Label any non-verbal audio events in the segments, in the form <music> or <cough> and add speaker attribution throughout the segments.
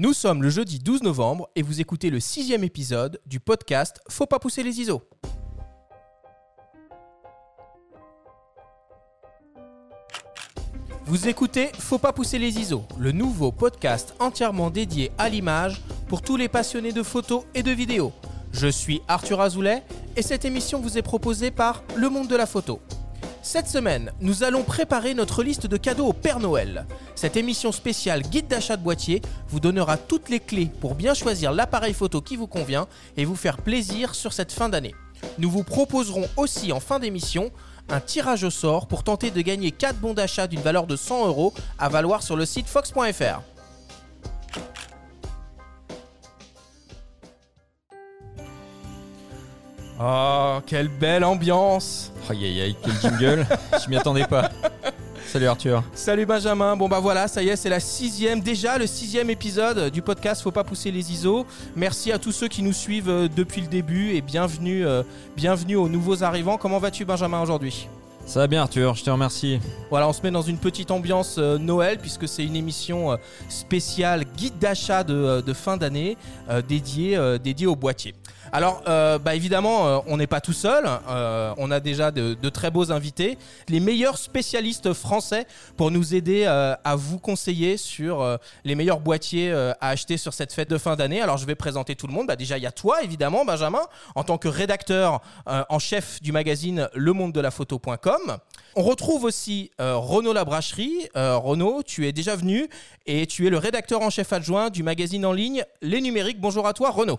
Speaker 1: Nous sommes le jeudi 12 novembre et vous écoutez le sixième épisode du podcast Faut pas pousser les ISO. Vous écoutez Faut pas pousser les ISO, le nouveau podcast entièrement dédié à l'image pour tous les passionnés de photos et de vidéos. Je suis Arthur Azoulay et cette émission vous est proposée par Le Monde de la Photo. Cette semaine, nous allons préparer notre liste de cadeaux au Père Noël. Cette émission spéciale guide d'achat de boîtier vous donnera toutes les clés pour bien choisir l'appareil photo qui vous convient et vous faire plaisir sur cette fin d'année. Nous vous proposerons aussi en fin d'émission un tirage au sort pour tenter de gagner 4 bons d'achat d'une valeur de 100 euros à valoir sur le site fox.fr. Oh, quelle belle ambiance
Speaker 2: Aïe aïe aïe, quel jingle Je m'y attendais pas. Salut Arthur.
Speaker 1: Salut Benjamin. Bon bah voilà, ça y est, c'est la sixième, déjà le sixième épisode du podcast Faut pas pousser les ISO. Merci à tous ceux qui nous suivent euh, depuis le début et bienvenue, euh, bienvenue aux nouveaux arrivants. Comment vas-tu Benjamin aujourd'hui?
Speaker 2: Ça va bien Arthur, je te remercie.
Speaker 1: Voilà, on se met dans une petite ambiance euh, Noël puisque c'est une émission euh, spéciale guide d'achat de, de fin d'année euh, dédiée, dédiée au boîtier. Alors, euh, bah évidemment, euh, on n'est pas tout seul. Euh, on a déjà de, de très beaux invités, les meilleurs spécialistes français pour nous aider euh, à vous conseiller sur euh, les meilleurs boîtiers euh, à acheter sur cette fête de fin d'année. Alors, je vais présenter tout le monde. Bah, déjà, il y a toi, évidemment, Benjamin, en tant que rédacteur en chef du magazine Le Monde de la Photo.com. On retrouve aussi Renaud Labracherie. Renaud, tu es déjà venu et tu es le rédacteur en chef adjoint du magazine en ligne Les Numériques. Bonjour à toi, Renaud.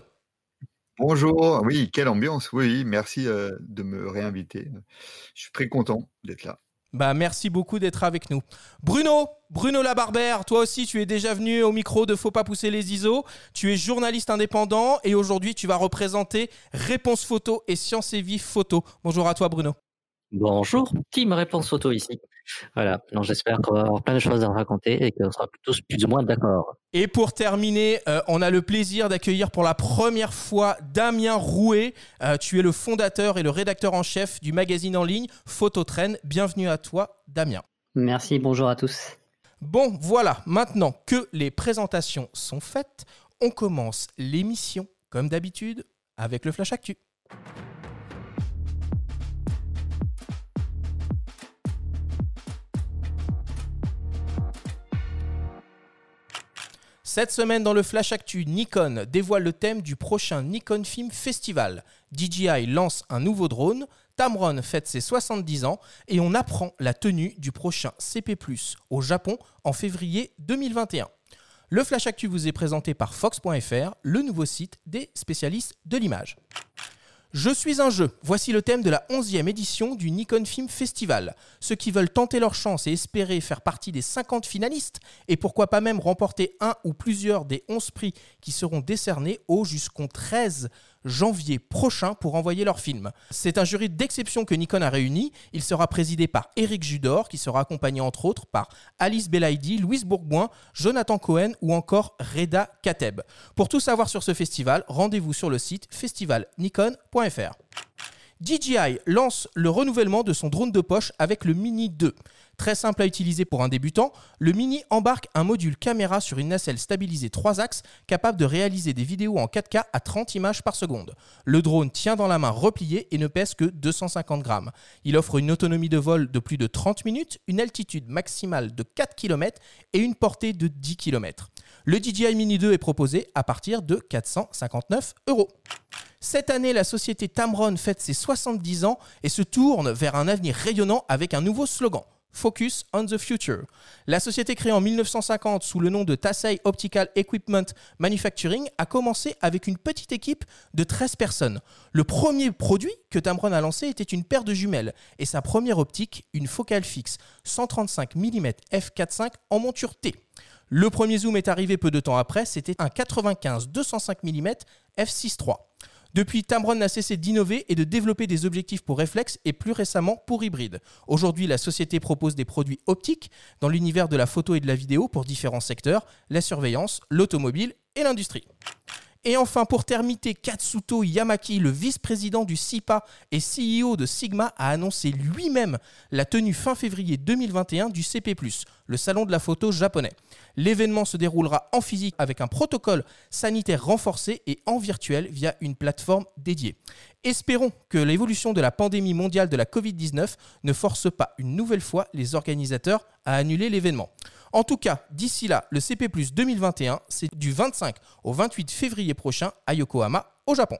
Speaker 3: Bonjour, oui, quelle ambiance, oui, merci euh, de me réinviter. Je suis très content d'être là.
Speaker 1: Bah, merci beaucoup d'être avec nous. Bruno, Bruno Labarbère, toi aussi tu es déjà venu au micro de Faut pas pousser les ISO. Tu es journaliste indépendant et aujourd'hui tu vas représenter Réponse Photo et Science et Vie Photo. Bonjour à toi Bruno.
Speaker 4: Bonjour, team réponse photo ici? Voilà, donc j'espère qu'on va avoir plein de choses à raconter et qu'on sera tous plus ou moins d'accord.
Speaker 1: Et pour terminer, euh, on a le plaisir d'accueillir pour la première fois Damien Rouet. Euh, tu es le fondateur et le rédacteur en chef du magazine en ligne Phototrain. Bienvenue à toi Damien.
Speaker 4: Merci, bonjour à tous.
Speaker 1: Bon, voilà, maintenant que les présentations sont faites, on commence l'émission, comme d'habitude, avec le Flash Actu. Cette semaine dans le Flash Actu, Nikon dévoile le thème du prochain Nikon Film Festival. DJI lance un nouveau drone, Tamron fête ses 70 ans et on apprend la tenue du prochain CP+, au Japon en février 2021. Le Flash Actu vous est présenté par Fox.fr, le nouveau site des spécialistes de l'image. Je suis un jeu. Voici le thème de la 11e édition du Nikon Film Festival. Ceux qui veulent tenter leur chance et espérer faire partie des 50 finalistes, et pourquoi pas même remporter un ou plusieurs des 11 prix qui seront décernés au jusqu'au 13 janvier prochain pour envoyer leur film. C'est un jury d'exception que Nikon a réuni. Il sera présidé par Eric Judor, qui sera accompagné entre autres par Alice Belaïdi, Louise Bourgoin, Jonathan Cohen ou encore Reda Kateb. Pour tout savoir sur ce festival, rendez-vous sur le site festivalnikon.fr. DJI lance le renouvellement de son drone de poche avec le Mini 2. Très simple à utiliser pour un débutant, le Mini embarque un module caméra sur une nacelle stabilisée 3 axes capable de réaliser des vidéos en 4K à 30 images par seconde. Le drone tient dans la main repliée et ne pèse que 250 grammes. Il offre une autonomie de vol de plus de 30 minutes, une altitude maximale de 4 km et une portée de 10 km. Le DJI Mini 2 est proposé à partir de 459 euros. Cette année, la société Tamron fête ses 70 ans et se tourne vers un avenir rayonnant avec un nouveau slogan. Focus on the Future. La société créée en 1950 sous le nom de Tassai Optical Equipment Manufacturing a commencé avec une petite équipe de 13 personnes. Le premier produit que Tamron a lancé était une paire de jumelles et sa première optique, une focale fixe 135 mm f4.5 en monture T. Le premier zoom est arrivé peu de temps après, c'était un 95-205 mm f6.3. Depuis, Tamron n'a cessé d'innover et de développer des objectifs pour réflexe et plus récemment pour hybride. Aujourd'hui, la société propose des produits optiques dans l'univers de la photo et de la vidéo pour différents secteurs, la surveillance, l'automobile et l'industrie. Et enfin, pour terminer, Katsuto Yamaki, le vice-président du SIPA et CEO de Sigma, a annoncé lui-même la tenue fin février 2021 du CP+, le salon de la photo japonais. L'événement se déroulera en physique avec un protocole sanitaire renforcé et en virtuel via une plateforme dédiée. Espérons que l'évolution de la pandémie mondiale de la Covid-19 ne force pas une nouvelle fois les organisateurs à annuler l'événement. En tout cas, d'ici là, le CP 2021, c'est du 25 au 28 février prochain à Yokohama, au Japon.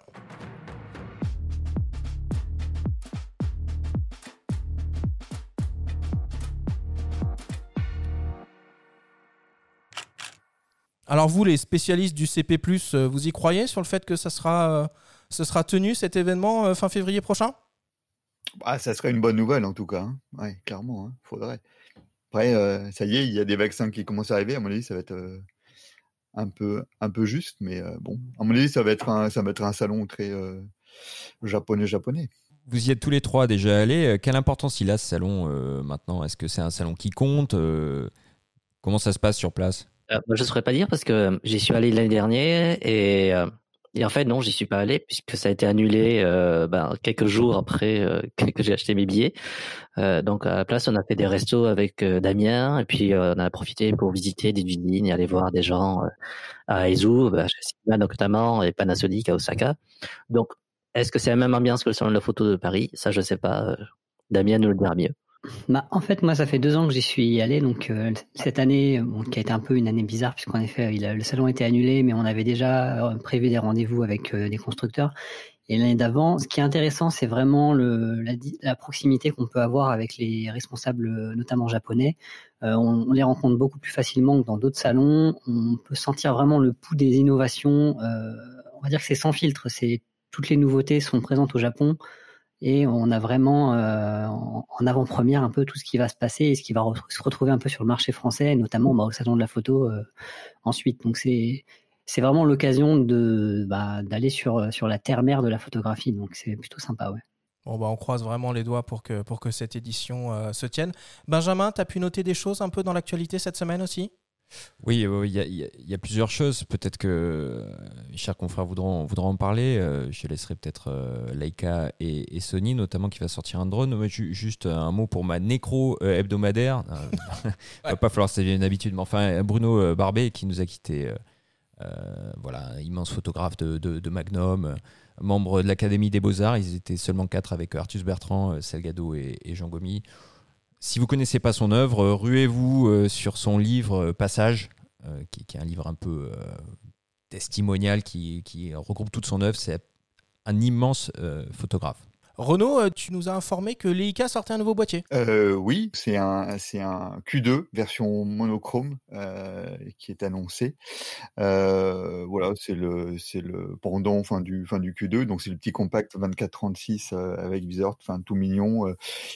Speaker 1: Alors vous, les spécialistes du CP+, euh, vous y croyez sur le fait que euh, ce sera tenu cet événement euh, fin février prochain?
Speaker 3: Ah, Ça serait une bonne nouvelle en tout cas. Hein. Oui, clairement, il hein, faudrait. Après, ça y est, il y a des vaccins qui commencent à arriver. À mon avis, ça va être un, peu, un peu juste, mais bon, à mon avis, ça va être un, ça va être un salon très japonais-japonais.
Speaker 2: Vous y êtes tous les trois déjà allés. Quelle importance il a ce salon maintenant? Est-ce que c'est un salon qui compte? Comment ça se passe sur place?
Speaker 4: Euh, je ne saurais pas dire parce que euh, j'y suis allé l'année dernière et, euh, et en fait non, j'y suis pas allé puisque ça a été annulé ben, quelques jours après <laughs> que, j'ai acheté mes billets. donc à la place, on a fait des restos avec Damien et puis on a profité pour visiter des usines et aller voir des gens à Aizu, bah, chez notamment et Panasonic à Osaka. Donc est-ce que c'est la même ambiance que le salon de la photo de Paris? Ça, je sais pas. Damien nous le dira mieux.
Speaker 5: Bah, en fait, moi, ça fait deux ans que j'y suis allé. Donc, euh, cette année, qui a été un peu une année bizarre, puisqu'en effet, il le salon a été annulé, mais on avait déjà euh, prévu des rendez-vous avec euh, des constructeurs. Et l'année d'avant, ce qui est intéressant, c'est vraiment le, la, proximité qu'on peut avoir avec les responsables, notamment japonais. On, on, les rencontre beaucoup plus facilement que dans d'autres salons. On peut sentir vraiment le pouls des innovations. on va dire que c'est sans filtre. C'est toutes les nouveautés sont présentes au Japon et on a vraiment euh, en avant-première un peu tout ce qui va se passer et ce qui va se retrouver un peu sur le marché français, notamment bah, au salon de la photo euh, ensuite. Donc c'est c'est vraiment l'occasion de bah, d'aller sur sur la terre-mère de la photographie. Donc c'est plutôt sympa, ouais.
Speaker 1: Bon, bah, on croise vraiment les doigts pour que, pour que cette édition euh, se tienne. Benjamin, tu as pu noter des choses un peu dans l'actualité cette semaine aussi?
Speaker 2: Oui, il y, a plusieurs choses. Peut-être que mes chers confrères voudront, voudront en parler. Euh, je laisserai peut-être euh, Leica et, Sony, notamment, qui va sortir un drone. juste un mot pour ma nécro euh, hebdomadaire. Il <laughs> va pas falloir que ça devienne une habitude. Mais enfin, Bruno Barbet, qui nous a quittés. voilà, immense photographe de, Magnum, membre de l'Académie des Beaux-Arts. Ils étaient seulement quatre avec Artus Bertrand, Salgado et, et Jean Gomy. Si vous connaissez pas son œuvre, euh, ruez-vous euh, sur son livre euh, Passage, qui, est un livre un peu testimonial qui, regroupe toute son œuvre. C'est un immense photographe.
Speaker 1: Renaud, euh, tu nous as informé que Leica sortait un nouveau boîtier.
Speaker 3: Euh, oui, c'est un, c'est un Q2 version monochrome euh, qui est annoncé. voilà, c'est le, c'est le pendant fin du, fin du Q2. Donc c'est le petit compact 24-36 avec viseur, enfin tout mignon.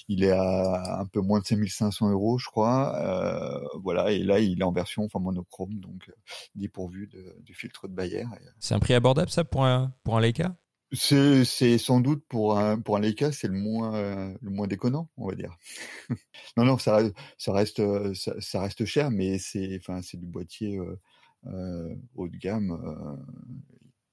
Speaker 3: il est à un peu moins de 5500 euros, je crois. voilà, et là il est en version enfin monochrome, donc dépourvu de, du filtre de Bayer.
Speaker 2: C'est un prix abordable ça pour un, pour un Leica?
Speaker 3: C'est c'est sans doute pour un pour un Leica, c'est le moins le moins déconnant, on va dire. <laughs> non non, ça ça reste ça, reste cher, mais c'est enfin c'est du boîtier euh, haut de gamme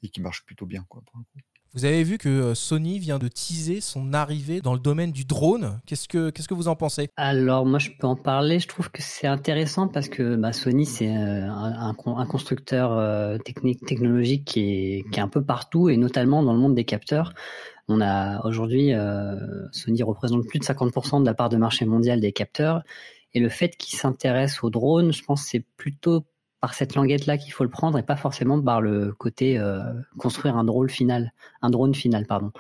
Speaker 3: et qui marche plutôt bien quoi pour coup.
Speaker 1: Vous avez vu que euh, Sony vient de teaser son arrivée dans le domaine du drone. Qu'est-ce que, qu'est-ce que vous en pensez?
Speaker 5: Alors moi je peux en parler. Je trouve que c'est intéressant parce que bah, Sony c'est euh, un, constructeur euh, technique, technologique qui est, qui est un peu partout et notamment dans le monde des capteurs. On a aujourd'hui Sony représente plus de 50% de la part de marché mondial des capteurs et le fait qu'il s'intéresse aux drones, je pense c'est plutôt par cette languette-là qu'il faut le prendre et pas forcément par le côté euh, construire un drone final, un drone final, pardon.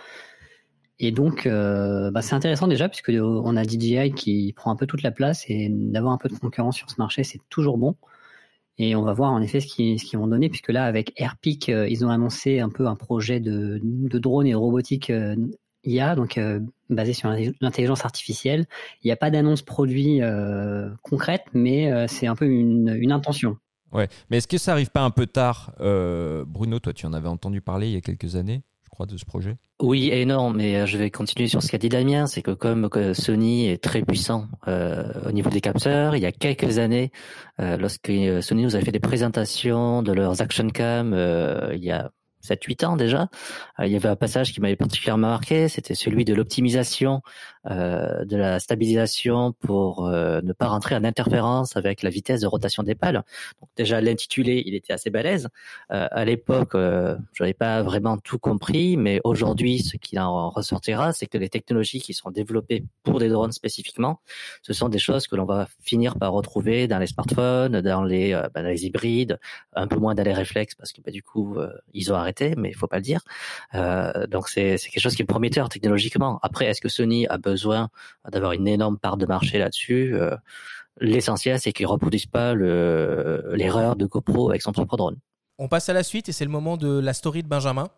Speaker 5: Et donc, euh, bah, c'est intéressant déjà puisque on a DJI qui prend un peu toute la place et d'avoir un peu de concurrence sur ce marché, c'est toujours bon. Et on va voir en effet ce qu'ils vont donner puisque là, avec Airpeak, euh, ils ont annoncé un peu un projet de, de drone et robotique IA, donc basé sur l'intelligence artificielle. Il n'y a pas d'annonce produit concrète, mais c'est un peu une intention.
Speaker 2: Ouais, mais est-ce que ça arrive pas un peu tard euh, Bruno, toi, tu en avais entendu parler il y a quelques années, je crois, de ce projet?
Speaker 4: Oui, énorme, mais euh, je vais continuer sur ce qu'a dit Damien, c'est que comme Sony est très puissant euh, au niveau des capteurs, il y a quelques années, lorsque Sony nous avait fait des présentations de leurs action cam, il y a 7-8 ans déjà. il y avait un passage qui m'avait particulièrement marqué, c'était celui de l'optimisation euh, de la stabilisation pour euh, ne pas rentrer en interférence avec la vitesse de rotation des pales. Donc déjà l'intitulé, il était assez balèze. Euh, à l'époque, euh, je n'avais pas vraiment tout compris, mais aujourd'hui, ce qui en ressortira, c'est que les technologies qui sont développées pour des drones spécifiquement, ce sont des choses que l'on va finir par retrouver dans les smartphones, dans les, bah, dans les hybrides, un peu moins dans les réflexes parce que bah, du coup, ils ont arrêté, mais il faut pas le dire. donc c'est quelque chose qui est prometteur technologiquement. Après, est-ce que Sony a besoin besoin d'avoir une énorme part de marché là-dessus. Euh, l'essentiel, c'est qu'ils ne reproduisent pas l'erreur de GoPro avec son propre drone.
Speaker 1: On passe à la suite et c'est le moment de la story de Benjamin.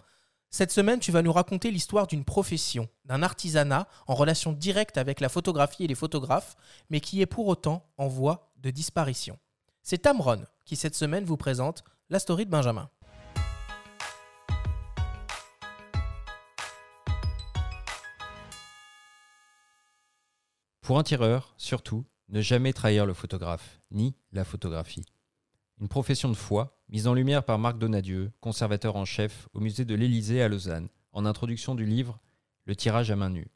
Speaker 1: Cette semaine, tu vas nous raconter l'histoire d'une profession, d'un artisanat en relation directe avec la photographie et les photographes, mais qui est pour autant en voie de disparition. C'est Tamron qui cette semaine vous présente la story de Benjamin.
Speaker 2: Pour un tireur, surtout, ne jamais trahir le photographe, ni la photographie. Une profession de foi, mise en lumière par Marc Donadieu, conservateur en chef au musée de l'Élysée à Lausanne, en introduction du livre Le tirage à main nue.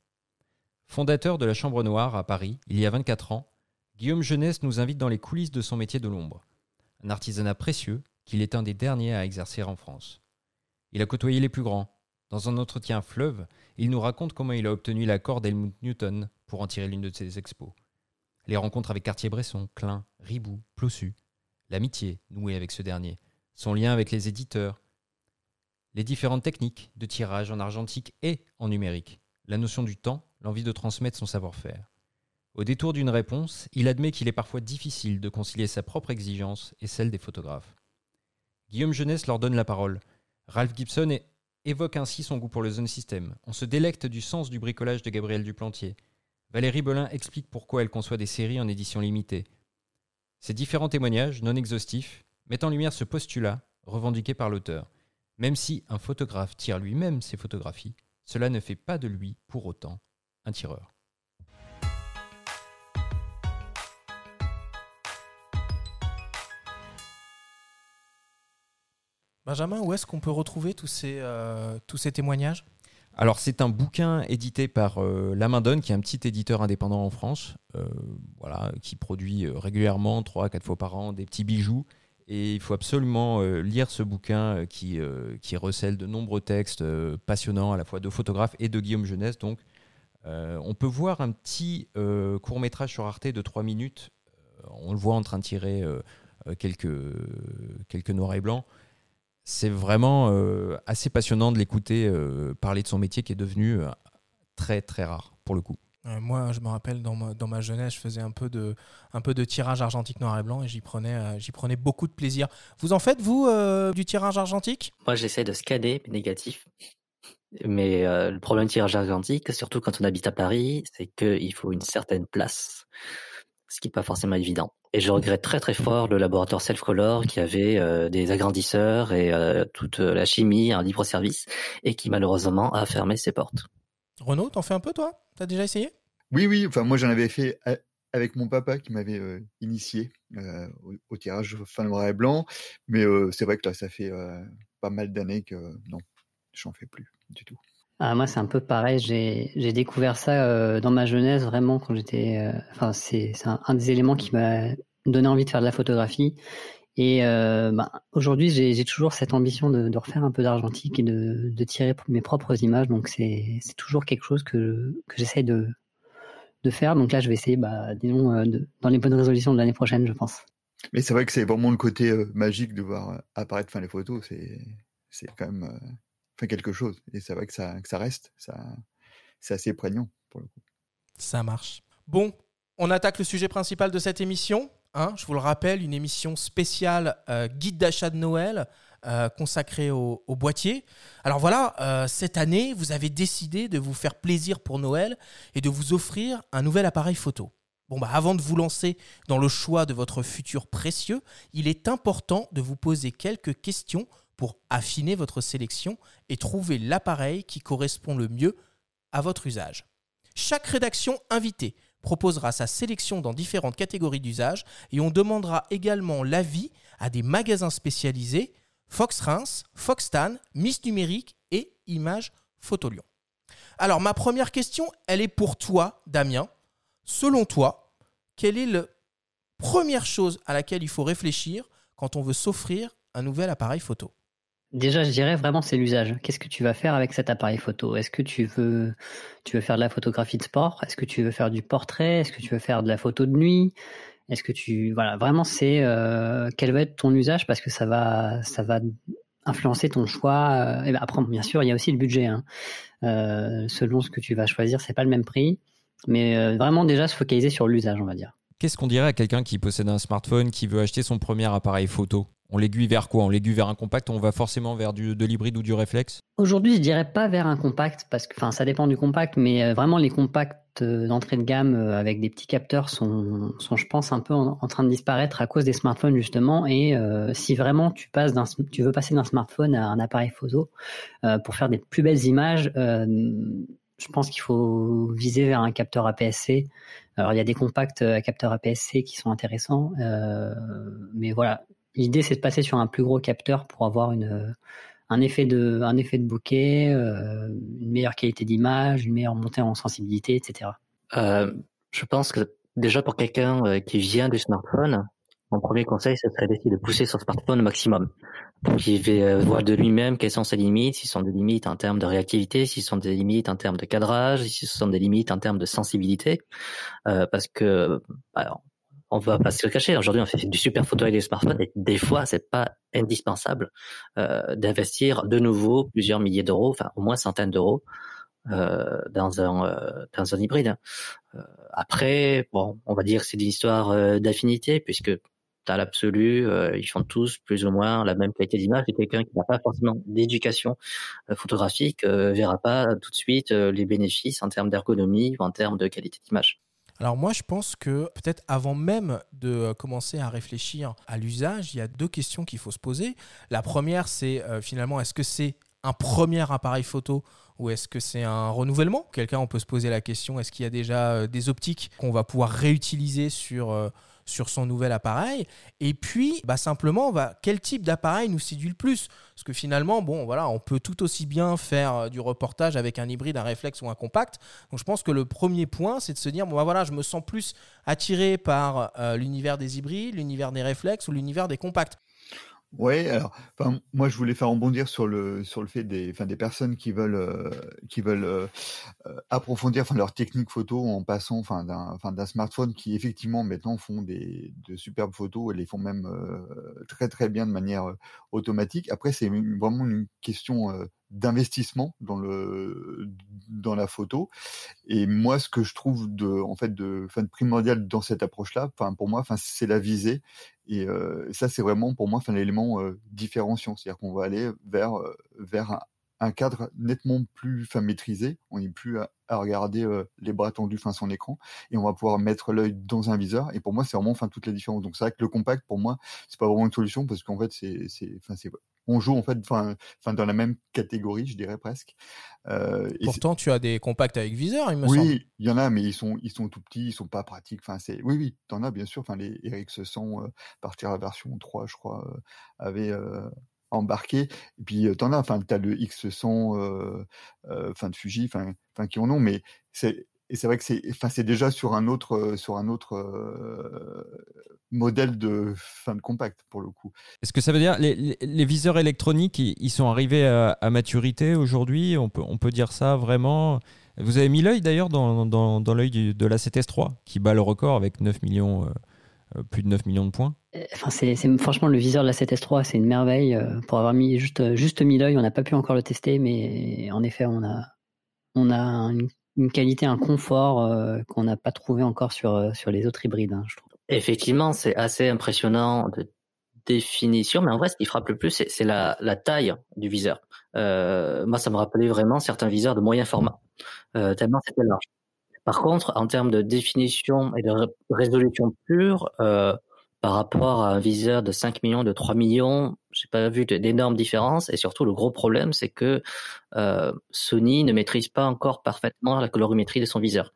Speaker 2: Fondateur de la Chambre Noire à Paris, il y a 24 ans, Guillaume Jeunesse nous invite dans les coulisses de son métier de l'ombre. Un artisanat précieux qu'il est un des derniers à exercer en France. Il a côtoyé les plus grands. Dans un entretien fleuve, il nous raconte comment il a obtenu l'accord d'Helmut Newton pour en tirer l'une de ses expos. Les rencontres avec Cartier-Bresson, Klein, Ribou, Plossu, l'amitié nouée avec ce dernier, son lien avec les éditeurs, les différentes techniques de tirage en argentique et en numérique, la notion du temps, l'envie de transmettre son savoir-faire. Au détour d'une réponse, il admet qu'il est parfois difficile de concilier sa propre exigence et celle des photographes. Guillaume Jeunesse leur donne la parole. Ralph Gibson évoque ainsi son goût pour le zone system. On se délecte du sens du bricolage de Gabriel Duplantier. Valérie Belin explique pourquoi elle conçoit des séries en édition limitée. Ces différents témoignages, non exhaustifs, mettent en lumière ce postulat revendiqué par l'auteur. Même si un photographe tire lui-même ses photographies, cela ne fait pas de lui, pour autant, un tireur.
Speaker 1: Benjamin, où est-ce qu'on peut retrouver tous ces, euh, tous ces témoignages?
Speaker 2: Alors c'est un bouquin édité par euh, La Main Donne, qui est un petit éditeur indépendant en France, euh, voilà, qui produit euh, régulièrement, 3-4 fois par an, des petits bijoux. Et il faut absolument lire ce bouquin qui, qui recèle de nombreux textes passionnants, à la fois de photographes et de Guillaume Jeunesse. Donc on peut voir un petit court métrage sur Arte de 3 minutes. on le voit en train de tirer quelques, quelques noirs et blancs c'est vraiment euh, assez passionnant de l'écouter euh, parler de son métier qui est devenu euh, très très rare pour le coup.
Speaker 1: moi, je me rappelle dans ma, dans ma, jeunesse, je faisais un peu de, un peu de tirage argentique noir et blanc et j'y prenais, j'y prenais beaucoup de plaisir. Vous en faites, vous, du tirage argentique?
Speaker 4: Moi, j'essaie de scanner, mais négatif. Mais le problème du tirage argentique, surtout quand on habite à Paris, c'est qu'il faut une certaine place, ce qui n'est pas forcément évident. Et je regrette très très fort le laboratoire Self-Color qui avait euh, des agrandisseurs et euh, toute la chimie en libre service et qui malheureusement a fermé ses portes.
Speaker 1: Renaud, t'en fais un peu toi? T'as déjà essayé?
Speaker 3: Oui, oui. Enfin, moi j'en avais fait avec mon papa qui m'avait euh, initié au, tirage fin noir et blanc. Mais c'est vrai que là, ça fait pas mal d'années que non, j'en fais plus du tout.
Speaker 5: Ah, moi, c'est un peu pareil. J'ai découvert ça euh, dans ma jeunesse, vraiment, quand j'étais. Euh, enfin, c'est un, des éléments qui m'a donné envie de faire de la photographie. Et euh, bah, aujourd'hui, j'ai toujours cette ambition de, de refaire un peu d'argentique et de, de, tirer mes propres images. Donc, c'est toujours quelque chose que, que j'essaye de, de faire. Donc là, je vais essayer, bah, disons, euh, dans les bonnes résolutions de l'année prochaine, je pense.
Speaker 3: Mais c'est vrai que c'est vraiment le côté euh, magique de voir apparaître fin les photos. C'est quand même quelque chose. Et c'est vrai que ça, que ça reste, ça, c'est assez prégnant pour le coup.
Speaker 1: Ça marche. Bon, on attaque le sujet principal de cette émission. Hein, je vous le rappelle, une émission spéciale euh, guide d'achat de Noël euh, consacrée au, boîtier. Alors voilà, euh, cette année, vous avez décidé de vous faire plaisir pour Noël et de vous offrir un nouvel appareil photo. Bon, bah, avant de vous lancer dans le choix de votre futur précieux, il est important de vous poser quelques questions pour affiner votre sélection et trouver l'appareil qui correspond le mieux à votre usage. Chaque rédaction invitée proposera sa sélection dans différentes catégories d'usage et on demandera également l'avis à des magasins spécialisés, Fox Reims, Foxtan, Miss Numérique et Image Photo Lyon. Alors ma première question, elle est pour toi, Damien. Selon toi, quelle est la première chose à laquelle il faut réfléchir quand on veut s'offrir un nouvel appareil photo?
Speaker 5: Déjà, je dirais vraiment c'est l'usage. Qu'est-ce que tu vas faire avec cet appareil photo? Est-ce que tu veux faire de la photographie de sport? Est-ce que tu veux faire du portrait? Est-ce que tu veux faire de la photo de nuit? Est-ce que tu voilà vraiment c'est euh, quel va être ton usage? Parce que ça va ça va influencer ton choix. Euh, et ben après, bien sûr, il y a aussi le budget. Hein. Euh, selon ce que tu vas choisir, c'est pas le même prix, mais vraiment déjà se focaliser sur l'usage, on va dire.
Speaker 2: Qu'est-ce qu'on dirait à quelqu'un qui possède un smartphone, qui veut acheter son premier appareil photo? On l'aiguille vers quoi? On l'aiguille vers un compact On va forcément vers du, de l'hybride ou du réflexe?
Speaker 5: Aujourd'hui, je dirais pas vers un compact parce que, ça dépend du compact, mais euh, vraiment les compacts euh, d'entrée de gamme euh, avec des petits capteurs sont, je pense, un peu en, train de disparaître à cause des smartphones justement. Et si vraiment tu passes tu veux passer d'un smartphone à un appareil photo pour faire des plus belles images, je pense qu'il faut viser vers un capteur APS-C. Alors il y a des compacts à capteur APS-C qui sont intéressants, mais voilà, L'idée, c'est de passer sur un plus gros capteur pour avoir une, un, effet de, un effet de bokeh, euh, une meilleure qualité d'image, une meilleure montée en sensibilité, etc.
Speaker 4: Euh, je pense que déjà pour quelqu'un euh, qui vient du smartphone, mon premier conseil, ce serait d'essayer de pousser son smartphone au maximum. Pour qu'il voit de lui-même quelles sont ses limites, s'ils sont des limites en termes de réactivité, s'ils sont des limites en termes de cadrage, s'ils sont des limites en termes de sensibilité. Euh, parce que, alors, on va pas se le cacher. Aujourd'hui, on fait du super photo avec des smartphones et des fois, c'est pas indispensable euh, d'investir de nouveau plusieurs milliers d'euros, enfin au moins centaines d'euros euh, dans un euh, dans un hybride. Après, bon, on va dire que c'est une histoire d'affinité puisque dans l'absolu, ils font tous plus ou moins la même qualité d'image. Et quelqu'un qui n'a pas forcément d'éducation photographique verra pas tout de suite les bénéfices en termes d'ergonomie ou en termes de qualité d'image.
Speaker 1: Alors moi, je pense que peut-être avant même de commencer à réfléchir à l'usage, il y a deux questions qu'il faut se poser. La première, c'est euh, finalement, est-ce que c'est un premier appareil photo ou est-ce que c'est un renouvellement? Quelqu'un, on peut se poser la question, est-ce qu'il y a déjà euh, des optiques qu'on va pouvoir réutiliser sur euh, sur son nouvel appareil. Et puis, bah, simplement, va, quel type d'appareil nous séduit le plus? Parce que finalement, bon, voilà, on peut tout aussi bien faire euh, du reportage avec un hybride, un réflexe ou un compact. Donc, je pense que le premier point, c'est de se dire, bon, bah, voilà, je me sens plus attiré par euh, l'univers des hybrides, l'univers des réflexes ou l'univers des compacts.
Speaker 3: Ouais, alors, enfin, moi, je voulais faire rebondir sur le sur le fait des, enfin, des personnes qui veulent euh, qui veulent euh, euh, approfondir, enfin, leur technique photo en passant, enfin, d'un, enfin, d'un smartphone qui effectivement maintenant font des de superbes photos et les font même très très bien de manière automatique. Après, c'est vraiment une question d'investissement dans le dans la photo et moi ce que je trouve de en fait de, fin, de primordial dans cette approche là enfin pour moi enfin c'est la visée et euh, ça c'est vraiment pour moi un élément euh, différenciant. C'est-à-dire qu'on va aller vers euh, vers un, cadre nettement plus maîtrisé. On n'est plus à, regarder euh, les bras tendus fin son écran et on va pouvoir mettre l'œil dans un viseur. Et pour moi, c'est vraiment fin toute la différence. Donc c'est vrai que le compact, pour moi, c'est pas vraiment une solution parce qu'en fait, c'est, enfin, on joue en fait, enfin, dans la même catégorie, je dirais presque.
Speaker 1: Euh, Pourtant, tu as des compacts avec viseur, il me semble.
Speaker 3: Oui, il y en a, mais ils sont, ils sont tout petits, ils sont pas pratiques. Enfin, c'est, oui, oui, t'en as bien sûr. Enfin, les Eric se sont euh, partir à la version 3, je crois, euh, avait embarqué. Puis, tu en as, enfin, tu as le X100, euh, euh, de Fuji, enfin, qui en ont, mais c'est, et c'est vrai que c'est, enfin, c'est déjà sur un autre, sur un autre modèle de fin de compact pour le coup.
Speaker 2: Est-ce que ça veut dire les, les, viseurs électroniques, ils, sont arrivés à, maturité aujourd'hui? On peut, on peut dire ça vraiment? Vous avez mis l'œil d'ailleurs dans, dans, dans l'œil de la 7S3 qui bat le record avec 9 millions, plus de 9 millions de points.
Speaker 5: Enfin, c'est, franchement le viseur de la 7S3, c'est une merveille. Euh, pour avoir mis juste, juste mis l'œil, on n'a pas pu encore le tester, mais en effet, on a, on a une, qualité, un confort euh, qu'on n'a pas trouvé encore sur, euh, sur les autres hybrides, hein, je trouve.
Speaker 4: Effectivement, c'est assez impressionnant de définition, mais en vrai, ce qui frappe le plus, c'est, la, la taille du viseur. moi, ça me rappelait vraiment certains viseurs de moyen format, tellement c'était large. Par contre, en termes de définition et de résolution pure, par rapport à un viseur de 5 millions, de 3 millions, j'ai pas vu d'énormes différences. Et surtout, le gros problème, c'est que euh, Sony ne maîtrise pas encore parfaitement la colorimétrie de son viseur.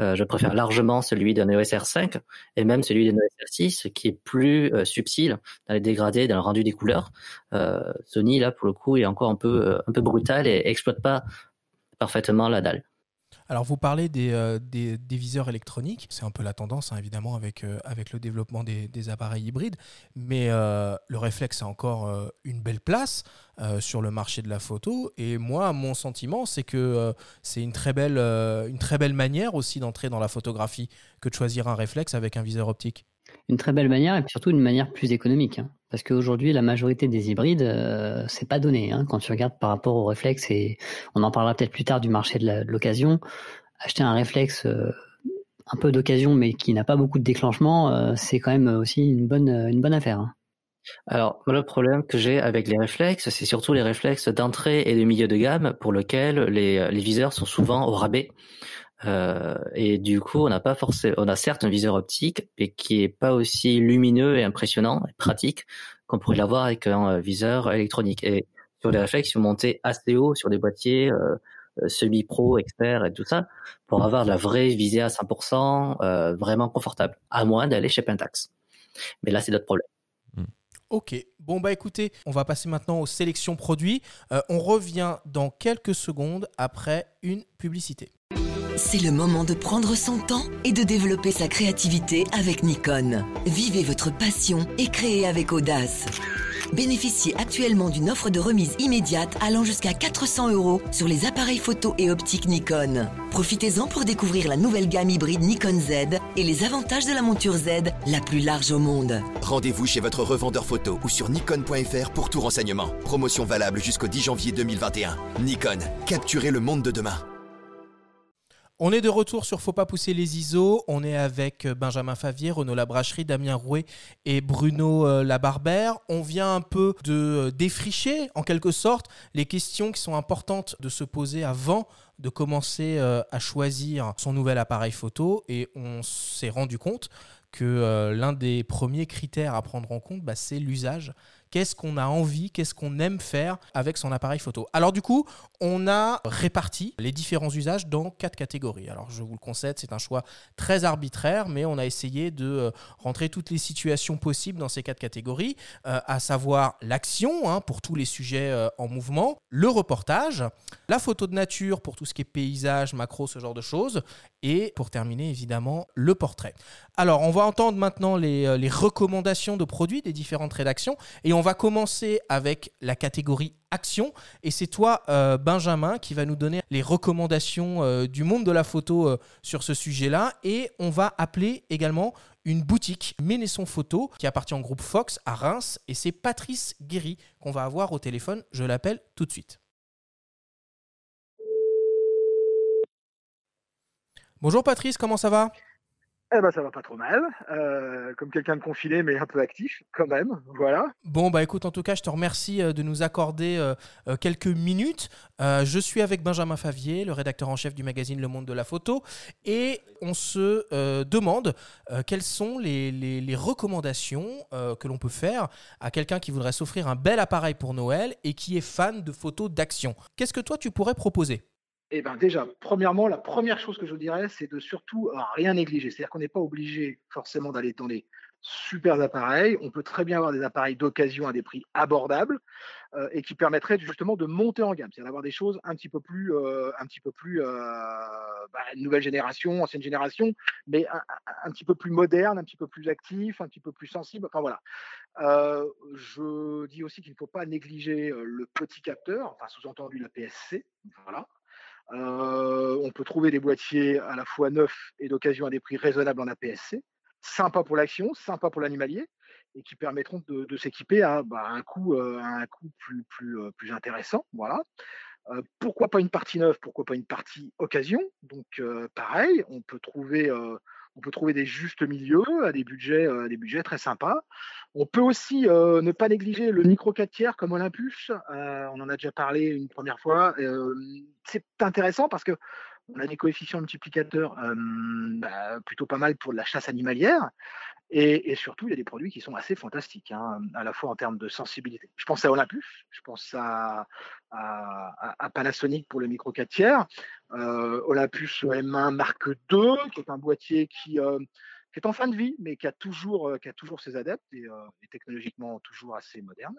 Speaker 4: Euh, je préfère largement celui d'un EOS R5 et même celui d'un EOS R6 qui est plus euh, subtil dans les dégradés, dans le rendu des couleurs. Euh, Sony, là, pour le coup, est encore un peu, euh, un peu brutal et exploite pas parfaitement la dalle.
Speaker 1: Alors vous parlez des, euh, des, des viseurs électroniques, c'est un peu la tendance hein, évidemment avec, euh, avec le développement des, appareils hybrides, mais euh, le réflexe a encore une belle place sur le marché de la photo. Et moi mon sentiment c'est que c'est une, très belle, une très belle manière aussi d'entrer dans la photographie que de choisir un réflexe avec un viseur optique.
Speaker 5: Une très belle manière et surtout une manière plus économique. hein. Parce qu'aujourd'hui, la majorité des hybrides, euh, c'est pas donné. hein. Quand tu regardes par rapport au réflexe, et on en parlera peut-être plus tard du marché de l'occasion, acheter un réflexe euh, un peu d'occasion mais qui n'a pas beaucoup de déclenchement, euh, c'est quand même aussi une bonne, affaire. hein.
Speaker 4: Alors, le problème que j'ai avec les réflexes, c'est surtout les réflexes d'entrée et de milieu de gamme pour lesquels les, les viseurs sont souvent au rabais. Euh, et du coup, on n'a pas forcément, on a certes un viseur optique, mais qui est pas aussi lumineux et impressionnant et pratique qu'on pourrait l'avoir avec un euh, viseur électronique. Et sur les réflexes, ils monter assez haut sur des boîtiers euh, euh, semi-pro, expert et tout ça, pour avoir de la vraie visée à 100%, euh, vraiment confortable, à moins d'aller chez Pentax. Mais là, c'est d'autres problèmes.
Speaker 1: Ok, bon bah écoutez, on va passer maintenant aux sélections produits. Euh, on revient dans quelques secondes après une publicité.
Speaker 6: C'est le moment de prendre son temps et de développer sa créativité avec Nikon. Vivez votre passion et créez avec audace. Bénéficiez actuellement d'une offre de remise immédiate allant jusqu'à 400 euros sur les appareils photo et optiques Nikon. Profitez-en pour découvrir la nouvelle gamme hybride Nikon Z et les avantages de la monture Z, la plus large au monde.
Speaker 7: Rendez-vous chez votre revendeur photo ou sur nikon.fr pour tout renseignement. Promotion valable jusqu'au 10 janvier 2021. Nikon, capturez le monde de demain.
Speaker 1: On est de retour sur Faut pas pousser les ISO. On est avec euh, Benjamin Favier, Renaud Labracherie, Damien Rouet et Bruno euh, Labarbère. On vient un peu de euh, défricher, en quelque sorte, les questions qui sont importantes de se poser avant de commencer à choisir son nouvel appareil photo. Et on s'est rendu compte que l'un des premiers critères à prendre en compte, bah, c'est l'usage. Qu'est-ce qu'on a envie, qu'est-ce qu'on aime faire avec son appareil photo. Alors du coup, on a réparti les différents usages dans quatre catégories. Alors je vous le concède, c'est un choix très arbitraire, mais on a essayé de euh, rentrer toutes les situations possibles dans ces quatre catégories, euh, à savoir l'action hein, pour tous les sujets euh, en mouvement, le reportage, la photo de nature pour tout ce qui est paysage, macro, ce genre de choses, et pour terminer évidemment le portrait. Alors on va entendre maintenant les, euh, les recommandations de produits des différentes rédactions, et on va commencer avec la catégorie action. Et c'est toi, euh, Benjamin, qui va nous donner les recommandations euh, du monde de la photo sur ce sujet-là. Et on va appeler également une boutique, Ménesson Photo, qui appartient au groupe Fox à Reims. Et c'est Patrice Guéry qu'on va avoir au téléphone. Je l'appelle tout de suite. Bonjour Patrice, comment ça va?
Speaker 8: Eh ben ça va pas trop mal, euh, comme quelqu'un de confiné mais un peu actif quand même, voilà.
Speaker 1: Bon, bah écoute, en tout cas, je te remercie euh, de nous accorder euh, quelques minutes. Je suis avec Benjamin Favier, le rédacteur en chef du magazine Le Monde de la Photo, et on se demande quelles sont les, recommandations que l'on peut faire à quelqu'un qui voudrait s'offrir un bel appareil pour Noël et qui est fan de photos d'action. Qu'est-ce que toi tu pourrais proposer?
Speaker 8: Eh ben déjà, premièrement, la première chose que je dirais, c'est de surtout euh, rien négliger. C'est-à-dire qu'on n'est pas obligé forcément d'aller dans des super appareils. On peut très bien avoir des appareils d'occasion à des prix abordables euh, et qui permettraient justement de monter en gamme, c'est-à-dire d'avoir des choses un petit peu plus, euh, un petit peu plus, bah, nouvelle génération, ancienne génération, mais un, un- petit peu plus moderne, un petit peu plus actif, un petit peu plus sensible. Enfin voilà. Je dis aussi qu'il ne faut pas négliger le petit capteur, enfin sous-entendu la PSC. Voilà. Euh, on peut trouver des boîtiers à la fois neufs et d'occasion à des prix raisonnables en APS-C, sympa pour l'action, sympa pour l'animalier, et qui permettront de, s'équiper à, bah, un coût, euh, à un coût plus, euh, intéressant. Voilà. Pourquoi pas une partie neuve Pourquoi pas une partie occasion Donc pareil, on peut trouver, on peut trouver des justes milieux à des budgets, euh, à des budgets très sympas. On peut aussi euh, ne pas négliger le micro 4 tiers comme Olympus. Euh, on en a déjà parlé une première fois. Euh, c'est intéressant parce que On a des coefficients multiplicateurs bah, plutôt pas mal pour la chasse animalière. Et, surtout, il y a des produits qui sont assez fantastiques, hein, à la fois en termes de sensibilité. Je pense à Olympus, je pense à, Panasonic pour le micro 4 tiers, euh, Olympus M1 Mark II, qui est un boîtier qui, euh, est en fin de vie, mais qui a toujours, euh, qui a toujours ses adeptes et, et technologiquement toujours assez moderne.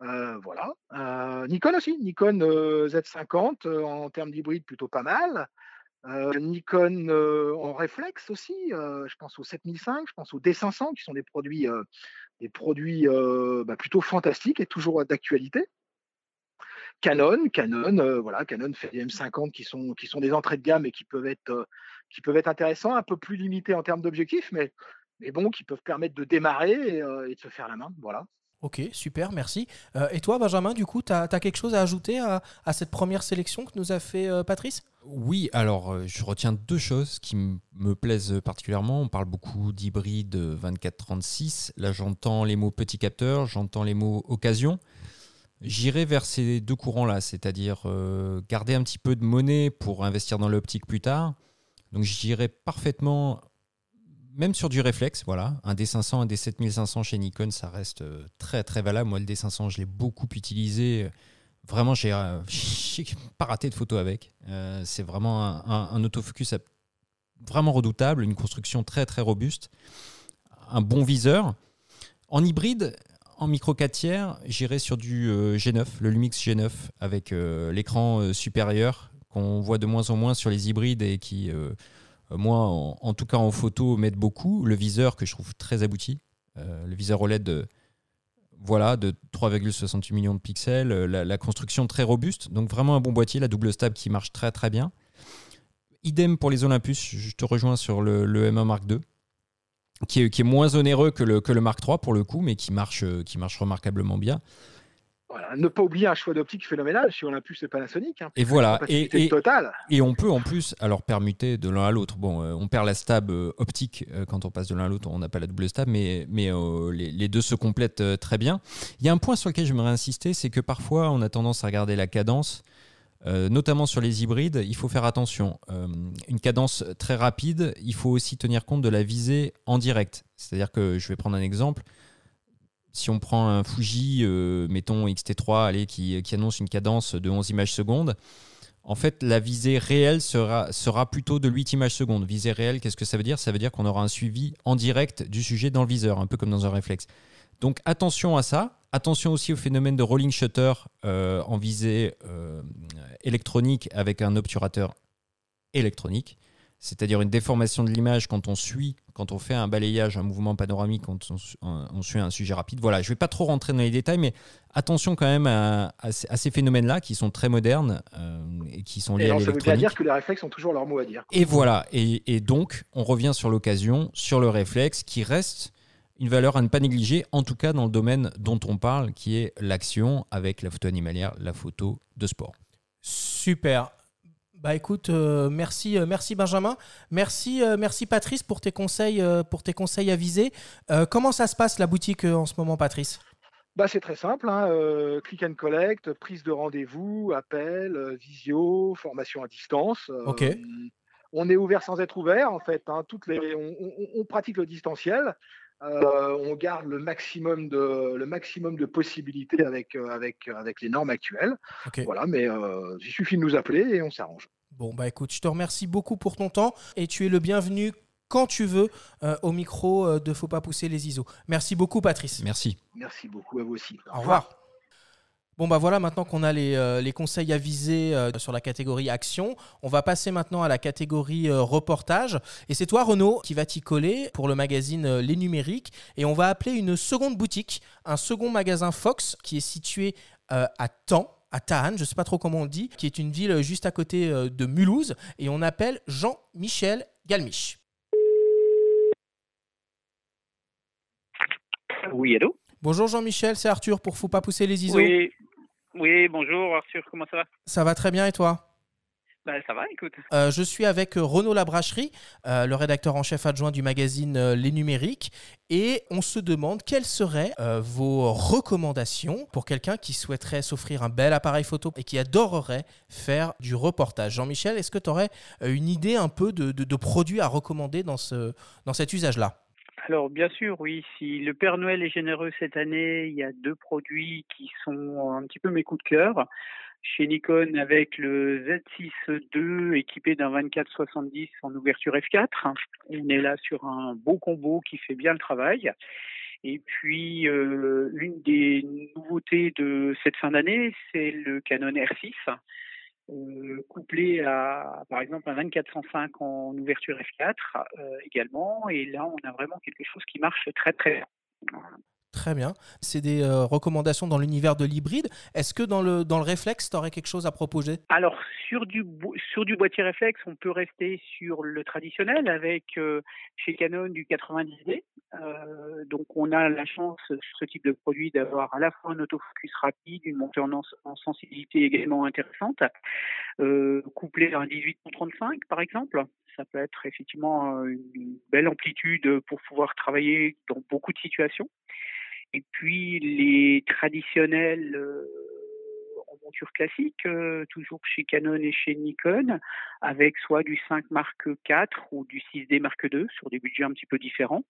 Speaker 8: Voilà. Nikon aussi, Nikon Z50 en termes d'hybride plutôt pas mal. Nikon en réflexe aussi, je pense au 7005, je pense au D500 qui sont des produits, des produits bah, plutôt fantastiques et toujours d'actualité. Canon, Canon, voilà, Canon fait des M50 qui sont, des entrées de gamme et qui peuvent être, intéressants, un peu plus limités en termes d'objectifs, mais, mais bon, qui peuvent permettre de démarrer et de se faire la main. Voilà.
Speaker 1: Ok, super, merci. Euh, et toi, Benjamin, du coup, tu as, quelque chose à ajouter à, cette première sélection que nous a fait euh, Patrice?
Speaker 2: Oui, alors euh, je retiens deux choses qui me plaisent particulièrement. On parle beaucoup d'hybride 24-36. Là, j'entends les mots petit capteur, j'entends les mots occasion. J'irai vers ces deux courants-là, c'est-à-dire garder un petit peu de monnaie pour investir dans l'optique plus tard. Donc j'irai parfaitement même sur du réflexe, voilà, un D500, un D7500 chez Nikon, ça reste euh, très très valable. Moi, le D500, je l'ai beaucoup utilisé. Vraiment, j'ai euh, <laughs> pas raté de photos avec. Euh, c'est vraiment un, autofocus vraiment redoutable, une construction très très robuste, un bon viseur. En hybride, en micro 4 tiers, j'irai sur du G9, le Lumix G9 avec l'écran supérieur qu'on voit de moins en moins sur les hybrides et qui moi, en, tout cas en photo, m'aide beaucoup. Le viseur que je trouve très abouti. Euh, le viseur OLED de, voilà, de 3,68 millions de pixels. Euh, la, construction très robuste. Donc vraiment un bon boîtier. La double stab qui marche très très bien. Idem pour les Olympus. Je te rejoins sur le, M1 Mark II. Qui est, moins onéreux que le, que Mark III pour le coup, mais qui marche remarquablement bien
Speaker 8: ne pas oublier un choix d'optique phénoménal si Olympus et Panasonic. Hein,
Speaker 2: et voilà, et, et, et, on peut en plus alors permuter de l'un à l'autre. Bon, euh, on perd la stab euh, optique euh, quand on passe de l'un à l'autre, on n'a pas la double stab, mais, mais les, deux se complètent très bien. Il y a un point sur lequel j'aimerais insister, c'est que parfois on a tendance à regarder la cadence. notamment sur les hybrides, il faut faire attention. une cadence très rapide, il faut aussi tenir compte de la visée en direct. C'est-à-dire que je vais prendre un exemple si on prend un Fuji, euh, mettons XT3, allez, qui, annonce une cadence de 11 images secondes, en fait, la visée réelle sera, sera plutôt de 8 images secondes. Visée réelle, qu'est-ce que ça veut dire? Ça veut dire qu'on aura un suivi en direct du sujet dans le viseur, un peu comme dans un réflexe. Donc attention à ça. Attention aussi au phénomène de rolling shutter euh, en visée euh, électronique avec un obturateur électronique c'est-à-dire une déformation de l'image quand on suit, quand on fait un balayage, un mouvement panoramique, quand on, suit un sujet rapide. Voilà, je ne vais pas trop rentrer dans les détails, mais attention quand même à, ces phénomènes-là qui sont très modernes euh, et qui sont liés à l'électronique. Ça veut
Speaker 8: dire que les réflexes ont toujours leur mot à dire.
Speaker 2: Et voilà, et, donc on revient sur l'occasion, sur le réflexe qui reste une valeur à ne pas négliger, en tout cas dans le domaine dont on parle, qui est l'action avec la photo animalière, la photo de sport.
Speaker 1: Super. Bah écoute, euh, merci, euh, merci Benjamin, merci, euh, merci Patrice pour tes conseils, pour tes conseils avisés. comment ça se passe la boutique en ce moment, Patrice?
Speaker 8: Bah, c'est très simple, hein, click and collect, prise de rendez-vous, appel, visio, formation à distance.
Speaker 1: ok.
Speaker 8: On est ouvert sans être ouvert, en fait. Hein, toutes les, on, pratique le distanciel. On garde le maximum de, le maximum de possibilités avec, avec, avec les normes actuelles. Voilà, mais il suffit de nous appeler et on s'arrange.
Speaker 1: Bon, bah écoute, je te remercie beaucoup pour ton temps et tu es le bienvenu quand tu veux euh, au micro euh, de Faut pas pousser les ISO. Merci beaucoup, Patrice.
Speaker 2: Merci.
Speaker 8: Merci beaucoup à vous aussi.
Speaker 1: Au, revoir. Bon bah voilà, maintenant qu'on a les, euh, les, conseils avisés sur la catégorie action, on va passer maintenant à la catégorie reportage. Et c'est toi Renaud qui va t'y coller pour le magazine Les Numériques. Et on va appeler une seconde boutique, un second magasin Fox qui est situé à Temps à Tahan, je ne sais pas trop comment on dit, qui est une ville juste à côté euh, de Mulhouse, et on appelle Jean-Michel Galmiche.
Speaker 9: Oui, allô?
Speaker 1: Bonjour Jean-Michel, c'est Arthur pour Faut pas pousser les ISO.
Speaker 9: Oui, oui, bonjour Arthur, comment ça va?
Speaker 1: Ça va très bien et toi?
Speaker 9: Bah, ça va, écoute.
Speaker 1: Euh, je suis avec Renaud Labracherie, euh, le rédacteur en chef adjoint du magazine euh, Les Numériques, et on se demande quelles seraient euh, vos recommandations pour quelqu'un qui souhaiterait s'offrir un bel appareil photo et qui adorerait faire du reportage. Jean-Michel, est-ce que tu aurais euh, une idée un peu de, de- de produits à recommander dans, ce, dans cet usage-là?
Speaker 9: Alors, bien sûr, oui, si le Père Noël est généreux cette année, il y a deux produits qui sont un petit peu mes coups de cœur. Chez Nikon, avec le Z6 II équipé d'un 24-70 en ouverture F4. On est là sur un beau combo qui fait bien le travail. Et puis, euh, une des nouveautés de cette fin d'année, c'est le Canon R6, euh, couplé à, par exemple, un 24-105 en ouverture F4 euh, également. Et là, on a vraiment quelque chose qui marche très, très bien.
Speaker 1: Très bien. C'est des euh, recommandations dans l'univers de l'hybride. Est-ce que dans le, dans le réflexe, tu aurais quelque chose à proposer?
Speaker 9: Alors, sur du, sur du boîtier réflexe, on peut rester sur le traditionnel avec euh, chez Canon du 90D. Euh, donc, on a la chance sur ce type de produit d'avoir à la fois un autofocus rapide, une montée en, en- en sensibilité également intéressante, euh, couplé à un 18-35 par exemple. Ça peut être effectivement une belle amplitude pour pouvoir travailler dans beaucoup de situations. Et puis les traditionnels euh, en monture classique, euh, toujours chez Canon et chez Nikon, avec soit du 5 Mark IV ou du 6D Mark II sur des budgets un petit peu différents,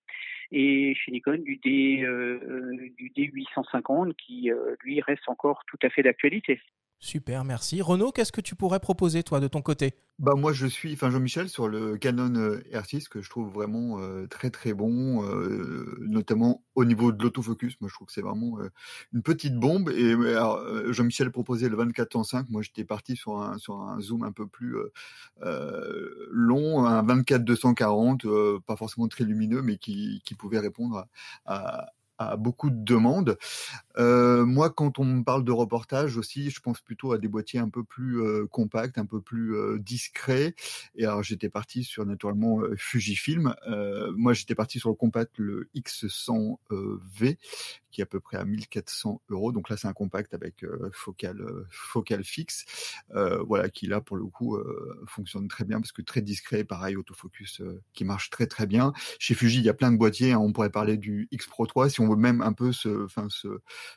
Speaker 9: et chez Nikon du D euh, du D850 qui lui reste encore tout à fait d'actualité.
Speaker 1: Super, merci. Renaud, qu'est-ce que tu pourrais proposer, toi, de ton côté?
Speaker 3: Bah moi je suis, enfin Jean-Michel sur le Canon euh, R6 que je trouve vraiment euh, très très bon, euh, notamment au niveau de l'autofocus. Moi je trouve que c'est vraiment une petite bombe. Et Jean-Michel proposait le 24-105. Moi j'étais parti sur un zoom un peu plus long, un 24-240, euh, pas forcément très lumineux, mais qui pouvait répondre à à beaucoup de demandes. Euh, moi, quand on me parle de reportage aussi, je pense plutôt à des boîtiers un peu plus euh, compacts, un peu plus euh, discrets. Et alors, j'étais parti sur naturellement euh, Fujifilm. Moi, j'étais parti sur le compact, le X100V, qui est à peu près à 1400 euros. Donc là, c'est un compact avec euh, focal euh, focal fixe, voilà, qui là pour le coup fonctionne très bien parce que très discret, pareil, autofocus qui marche très très bien. Chez Fuji, il y a plein de boîtiers. hein. on pourrait parler du X Pro 3 si on veut même un peu se,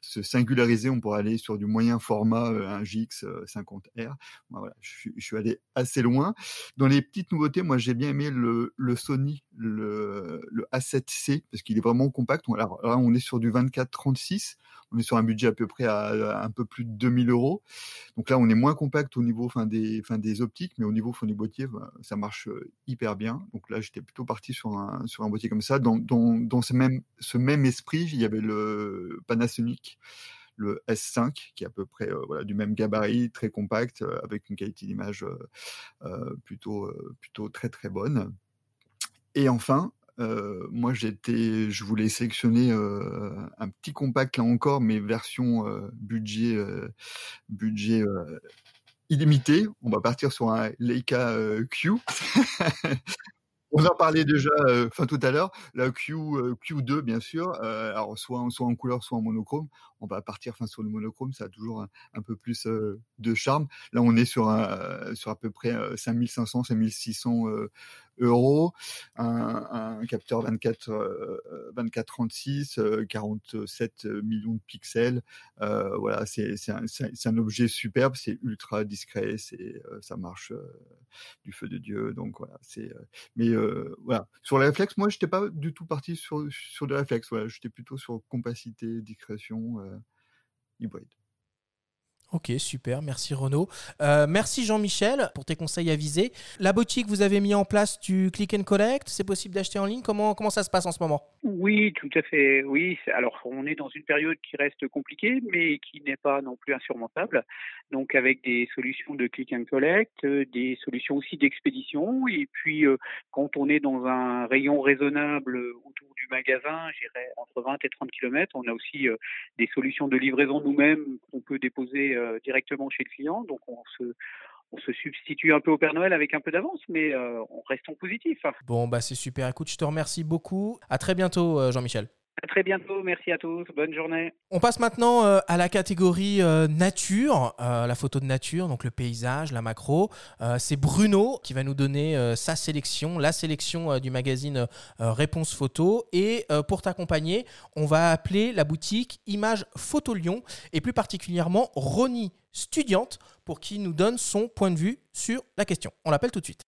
Speaker 3: singulariser. On pourrait aller sur du moyen format, euh, un GX euh, 50R. Moi, voilà, je, suis- allé assez loin. Dans les petites nouveautés, moi j'ai bien aimé le Sony, le, le A7C parce qu'il est vraiment compact. Alors là, on est sur du 24-36. On est sur un budget à peu près à, un peu plus de 2000 euros. Donc là, on est moins compact au niveau enfin, des, enfin, des optiques, mais au niveau fond du boîtier, bah, ça marche euh, hyper bien. Donc là, j'étais plutôt parti sur un, sur un boîtier comme ça. Dans, dans, ce, même, ce même esprit, il y avait le Panasonic, le S5, qui est à peu près euh, voilà, du même gabarit, très compact, euh, avec une qualité d'image plutôt, plutôt très très bonne. Et enfin, euh, moi j'étais, je voulais sélectionner euh, un petit compact là encore, mais version euh, budget budget illimité. On va partir sur un Leica Q. <laughs> On en parlait déjà, enfin tout à l'heure, la Q euh, Q2 bien sûr. alors soit soit en couleur, soit en monochrome. On va partir, sur le monochrome, ça a toujours un, un peu plus de charme. Là, on est sur un, sur à peu près euh, 5500, 5600 euh, euros, un, un capteur 24 euh, 24 36, euh, 47 millions de pixels. Euh, voilà, c'est un, un- objet superbe, c'est ultra discret, c'est euh, ça marche euh, du feu de dieu. Donc voilà, c'est mais voilà, sur les réflexes, moi, j'étais pas du tout parti sur sur des réflexes. Voilà, j'étais plutôt sur compacité, discrétion, hybride.
Speaker 1: Ok, super, merci Renaud. Euh, merci Jean-Michel pour tes conseils avisés. La boutique, vous avez mis en place du click and collect, c'est possible d'acheter en ligne comment, comment ça se passe en ce moment?
Speaker 9: Oui, tout à fait. Oui, alors on est dans une période qui reste compliquée, mais qui n'est pas non plus insurmontable. Donc avec des solutions de click and collect, euh, des solutions aussi d'expédition, et puis euh, quand on est dans un rayon raisonnable autour du magasin, j'irais entre 20 et 30 km, on a aussi des solutions de livraison nous-mêmes qu'on peut déposer directement chez le client. Donc on se on se substitue un peu au Père Noël avec un peu d'avance, mais euh, on reste positif.
Speaker 1: Bon, bah c'est super. Écoute, je te remercie beaucoup. À très bientôt, euh, Jean-Michel.
Speaker 9: À très bientôt, merci à tous, bonne journée.
Speaker 1: On passe maintenant euh, à la catégorie euh, nature, euh, la photo de nature, donc le paysage, la macro. C'est Bruno qui va nous donner sa sélection, la sélection du magazine Réponse Photo. Et pour t'accompagner, on va appeler la boutique Image Photo Lyon et plus particulièrement Ronnie Studiante pour qui nous donne son point de vue sur la question. On l'appelle tout de suite.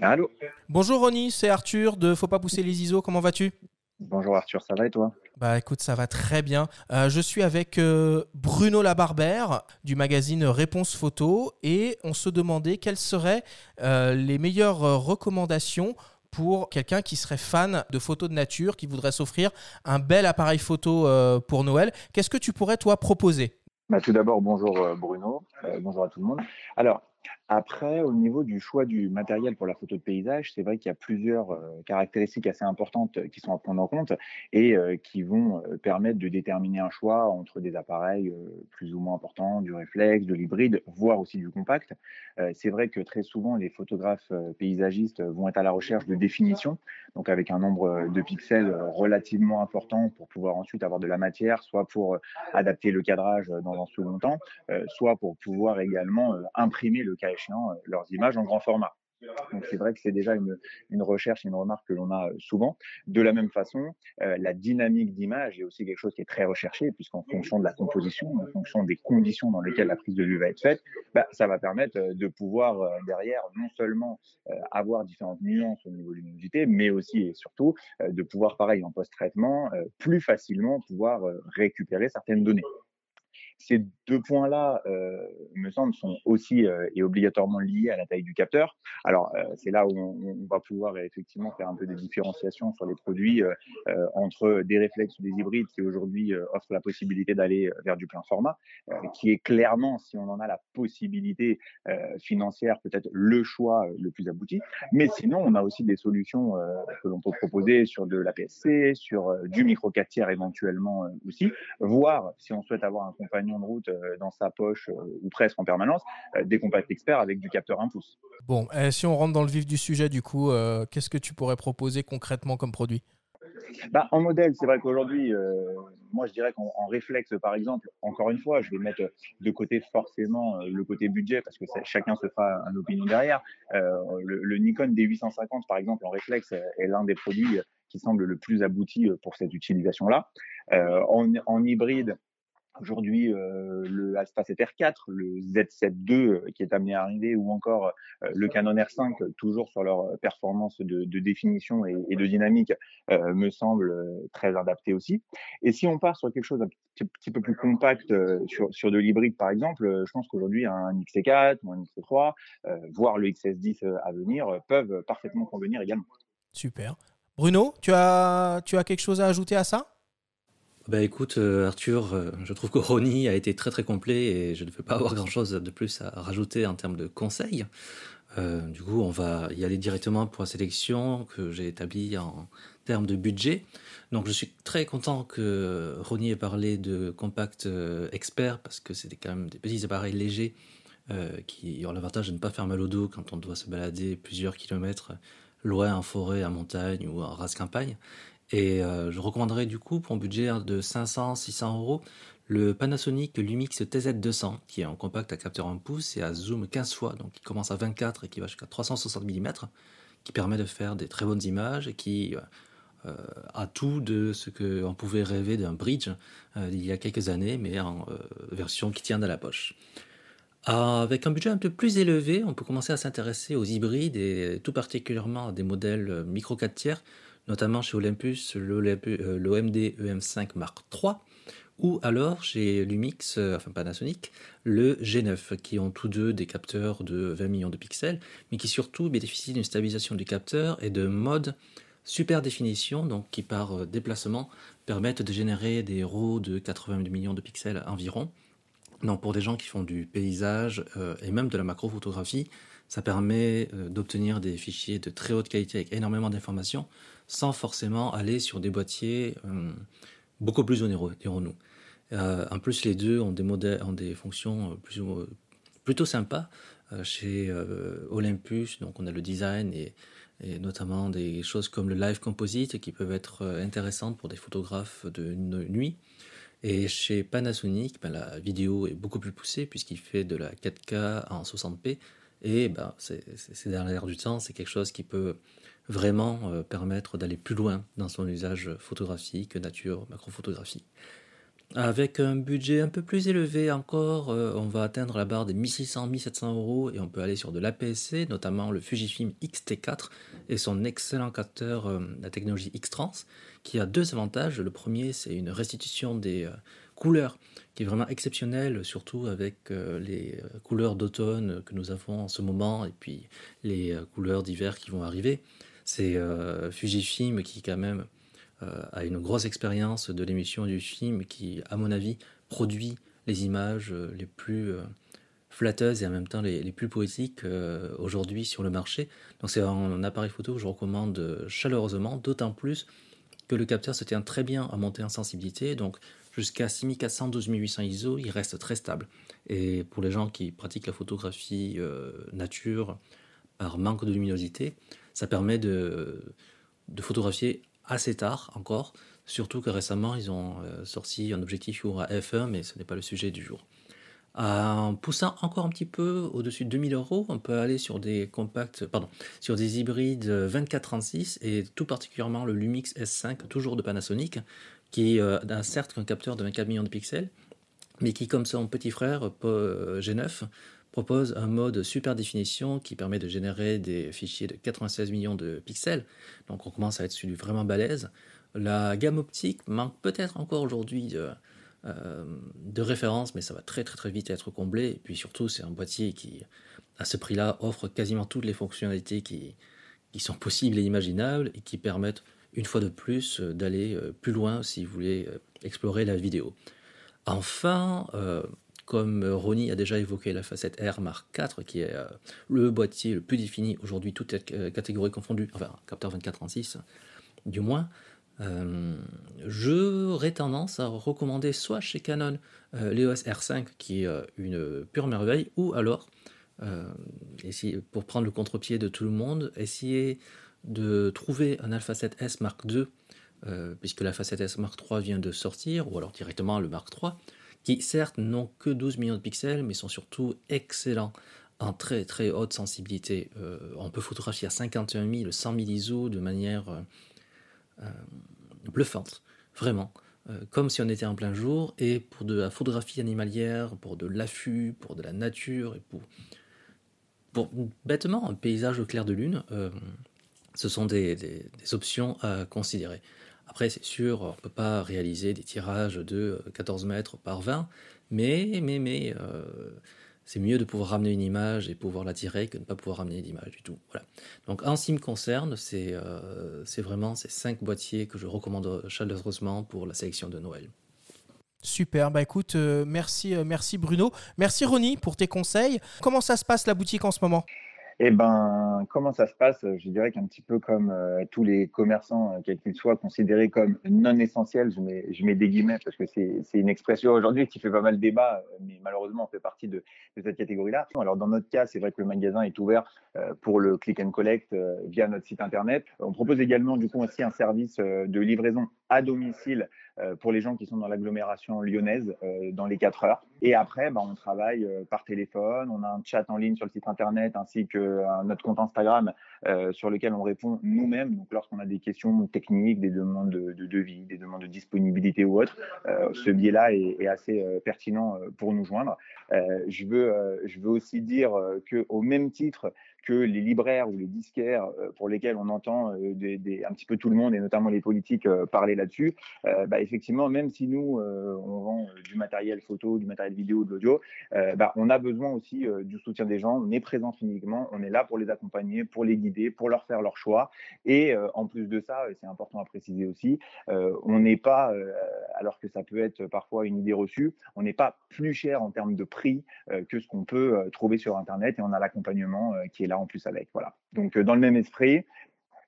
Speaker 10: Allô
Speaker 1: Bonjour Ronnie, c'est Arthur de Faut pas pousser les ISO, comment vas-tu?
Speaker 10: Bonjour Arthur, ça va et toi?
Speaker 1: Bah écoute, ça va très bien. Euh, je suis avec euh, Bruno Labarbère du magazine Réponse Photo et on se demandait quelles seraient euh, les meilleures recommandations pour quelqu'un qui serait fan de photos de nature, qui voudrait s'offrir un bel appareil photo pour Noël. Qu'est-ce que tu pourrais toi proposer?
Speaker 10: Bah, Tout d'abord, bonjour Bruno, bonjour à tout le monde. Alors, après, au niveau du choix du matériel pour la photo de paysage, c'est vrai qu'il y a plusieurs euh, caractéristiques assez importantes euh, qui sont à prendre en compte et euh, qui vont permettre de déterminer un choix entre des appareils plus ou moins importants, du réflexe, de l'hybride, voire aussi du compact. c'est vrai que très souvent, les photographes paysagistes vont être à la recherche de définition, donc avec un nombre de pixels relativement important pour pouvoir ensuite avoir de la matière, soit pour adapter le cadrage dans un second temps, soit pour pouvoir également imprimer le cas euh, leurs images en grand format. Donc c'est vrai que c'est déjà une, une recherche, une remarque que l'on a euh, souvent. De la même façon, euh, la dynamique d'image est aussi quelque chose qui est très recherché, puisqu'en fonction de la composition, en fonction des conditions dans lesquelles la prise de vue va être faite, bah, ça va permettre de pouvoir derrière non seulement avoir différentes nuances au niveau de luminosité, mais aussi et surtout de pouvoir, pareil, en post-traitement, plus facilement pouvoir récupérer certaines données. Ces deux points-là, euh, me semble, sont aussi euh, et obligatoirement liés à la taille du capteur. Alors, euh, c'est là où on, va pouvoir effectivement faire un peu des différenciations sur les produits entre des réflexes ou des hybrides qui aujourd'hui offrent la possibilité d'aller vers du plein format, qui est clairement, si on en a la possibilité financière, peut-être le choix le plus abouti. Mais sinon, on a aussi des solutions que l'on peut proposer sur de la PSC, sur du micro 4 tiers éventuellement aussi, voire si on souhaite avoir un compagnon de route dans sa poche euh, ou presque en permanence, euh, des compacts experts avec du capteur 1 pouce.
Speaker 1: Bon, si on rentre dans le vif du sujet, du coup, qu'est-ce que tu pourrais proposer concrètement comme produit?
Speaker 10: Bah, en modèle, c'est vrai qu'aujourd'hui, moi je dirais qu'en réflexe, par exemple, encore une fois, je vais mettre de côté forcément le côté budget parce que chacun se fera une opinion derrière. le, Nikon D850, par exemple, en réflexe, est l'un des produits qui semble le plus abouti pour cette utilisation-là. en, en, hybride, Aujourd'hui, euh, le Alpha 7 R4, le Z7 II euh, qui est amené à arriver, ou encore euh, le Canon R5, toujours sur leur performance de, définition et, de dynamique, me semble très adapté aussi. Et si on part sur quelque chose un petit, peu plus compact sur, sur de l'hybride, par exemple, je pense qu'aujourd'hui un XC4 ou un XC3, voire le XS10 à venir, peuvent parfaitement convenir également.
Speaker 1: Super. Bruno, tu as, tu as quelque chose à ajouter à ça?
Speaker 4: Bah écoute, euh, Arthur, euh, je trouve que Ronnie a été très très complet et je ne vais pas avoir grand chose de plus à rajouter en termes de conseils. Euh, du coup, on va y aller directement pour la sélection que j'ai établie en termes de budget. Donc, je suis très content que Ronnie ait parlé de compact expert parce que c'était quand même des petits appareils légers qui ont l'avantage de ne pas faire mal au dos quand on doit se balader plusieurs kilomètres loin en forêt, en montagne ou en race campagne. Et euh, je recommanderais du coup pour un budget de 500-600 euros le Panasonic Lumix TZ200 qui est en compact à capteur 1 pouce et à zoom 15 fois, donc qui commence à 24 et qui va jusqu'à 360 mm, qui permet de faire des très bonnes images et qui euh, a tout de ce qu'on pouvait rêver d'un bridge euh, il y a quelques années, mais en version qui tient dans la poche. Avec un budget un peu plus élevé, on peut commencer à s'intéresser aux hybrides et tout particulièrement à des modèles micro 4 tiers notamment chez Olympus l'OMD EM5 Mark III, ou alors chez Lumix, euh, enfin Panasonic, le G9, qui ont tous deux des capteurs de 20 millions de pixels, mais qui surtout bénéficient d'une stabilisation du capteur et de mode super définition, donc qui par euh, déplacement permettent de générer des RAW de 80 millions de pixels environ. Donc pour des gens qui font du paysage euh, et même de la macrophotographie, ça permet d'obtenir des fichiers de très haute qualité avec énormément d'informations sans forcément aller sur des boîtiers euh, beaucoup plus onéreux, dirons-nous. Euh, en plus, les deux ont des, modèles, ont des fonctions plus, plutôt sympas. Euh, chez Olympus, donc on a le design et et notamment des choses comme le live composite qui peuvent être intéressantes pour des photographes de nuit. Et chez Panasonic, ben, la vidéo est beaucoup plus poussée puisqu'il fait de la 4K en 60p. Et ben, c'est dans l'air du temps, c'est quelque chose qui peut vraiment euh, permettre d'aller plus loin dans son usage photographique, nature, macrophotographie. Avec un budget un peu plus élevé encore, euh, on va atteindre la barre des 1600-1700 euros et on peut aller sur de l'APS-C, notamment le Fujifilm X-T4 et son excellent capteur, euh, la technologie X-Trans, qui a deux avantages. Le premier, c'est une restitution des euh, couleurs qui est vraiment exceptionnelle, surtout avec les couleurs d'automne que nous avons en ce moment et puis les couleurs d'hiver qui vont arriver. C'est Fujifilm qui quand même euh, a une grosse expérience de l'émission du film qui, à mon avis, produit les images euh, les plus euh, flatteuses et en même temps les, plus poétiques aujourd'hui sur le marché. Donc c'est un appareil photo que je recommande chaleureusement, d'autant plus que le capteur se tient très bien à monter en sensibilité, donc jusqu'à 6400 12800 ISO, il reste très stable. Et pour les gens qui pratiquent la photographie nature par manque de luminosité, ça permet de, photographier assez tard encore, surtout que récemment ils ont euh, sorti un objectif à f1, mais ce n'est pas le sujet du jour. En poussant encore un petit peu au-dessus de 2000 euros, on peut aller sur des compacts, pardon, sur des hybrides 24-36 et tout particulièrement le Lumix S5, toujours de Panasonic, qui euh, a certes un capteur de 24 millions de pixels, mais qui, comme son petit frère euh, G9, propose un mode super définition qui permet de générer des fichiers de 96 millions de pixels. Donc on commence à être sur du vraiment balèze. La gamme optique manque peut-être encore aujourd'hui de, euh, de référence, mais ça va très très très vite être comblé. Et puis surtout, c'est un boîtier qui, à ce prix-là, offre quasiment toutes les fonctionnalités qui, qui sont possibles et imaginables et qui permettent une fois de plus d'aller euh, plus loin si vous voulez euh, explorer la vidéo. Enfin, comme Ronnie a déjà évoqué la facette R Mark IV, qui est euh, le boîtier le plus défini aujourd'hui, toutes euh, catégories confondues, enfin capteur 24-36 du moins, euh, j'aurais tendance à recommander soit chez Canon l'EOS R5 qui est une pure merveille, ou alors, pour prendre le contre-pied de tout le monde, essayer de trouver un Alpha 7S Mark II, puisque l'Alpha 7S Mark III vient de sortir, ou alors directement le Mark III, certes n'ont que 12 millions de pixels, mais sont surtout excellents en très très haute sensibilité. Euh, on peut photographier à 51 000, 100 000 ISO de manière euh, euh, bluffante, vraiment. comme si on était en plein jour, et pour de la photographie animalière, pour de l'affût, pour de la nature, et pour bêtement un paysage au clair de lune, ce sont des options à considérer. Après, c'est sûr, on ne peut pas réaliser des tirages de 14 euh, mètres par 20, mais, mais, mais euh, c'est mieux de pouvoir ramener une image et pouvoir la tirer que de ne pas pouvoir ramener d'image du tout. Voilà. Donc, en ce qui me concerne, c'est euh, vraiment ces cinq boîtiers que je recommande chaleureusement pour la sélection de Noël.
Speaker 1: Super, bah écoute, merci, merci Bruno. Merci Ronnie pour tes conseils. Comment ça se passe la boutique en ce moment?
Speaker 10: Eh ben, comment ça se passe Je dirais qu'un petit peu comme euh, tous les commerçants, euh, quels qu'ils soient, considérés comme non essentiels, je mets, je mets des guillemets parce que c'est une expression aujourd'hui qui fait pas mal débat, euh, mais malheureusement, on fait partie de, cette catégorie-là. Alors, dans notre cas, c'est vrai que le magasin est ouvert pour le click and collect via notre site internet. On propose également, du coup, aussi un service de livraison à domicile euh, pour les gens qui sont dans l'agglomération lyonnaise euh, dans les 4 heures. Et après, bah, on travaille euh, par téléphone, on a un chat en ligne sur le site internet ainsi que notre compte Instagram sur lequel on répond nous-mêmes. Donc lorsqu'on a des questions techniques, des demandes de, devis, des demandes de disponibilité ou autre, ce biais-là est, assez pertinent pour nous joindre. je, veux, je veux aussi dire que au même titre que les libraires ou les disquaires euh, pour lesquels on entend euh, des, un petit peu tout le monde et notamment les politiques euh, parler là-dessus, bah, effectivement, même si nous, on vend du matériel photo, du matériel vidéo, de l'audio, bah, on a besoin aussi du soutien des gens. On est présent physiquement, on est là pour les accompagner, pour les guider, pour leur faire leur choix. Et en plus de ça, c'est important à préciser aussi, on n'est pas, alors que ça peut être parfois une idée reçue, on n'est pas plus cher en termes de prix que ce qu'on peut trouver sur Internet et on a l'accompagnement qui est là en plus avec. Voilà. Donc, euh, dans le même esprit,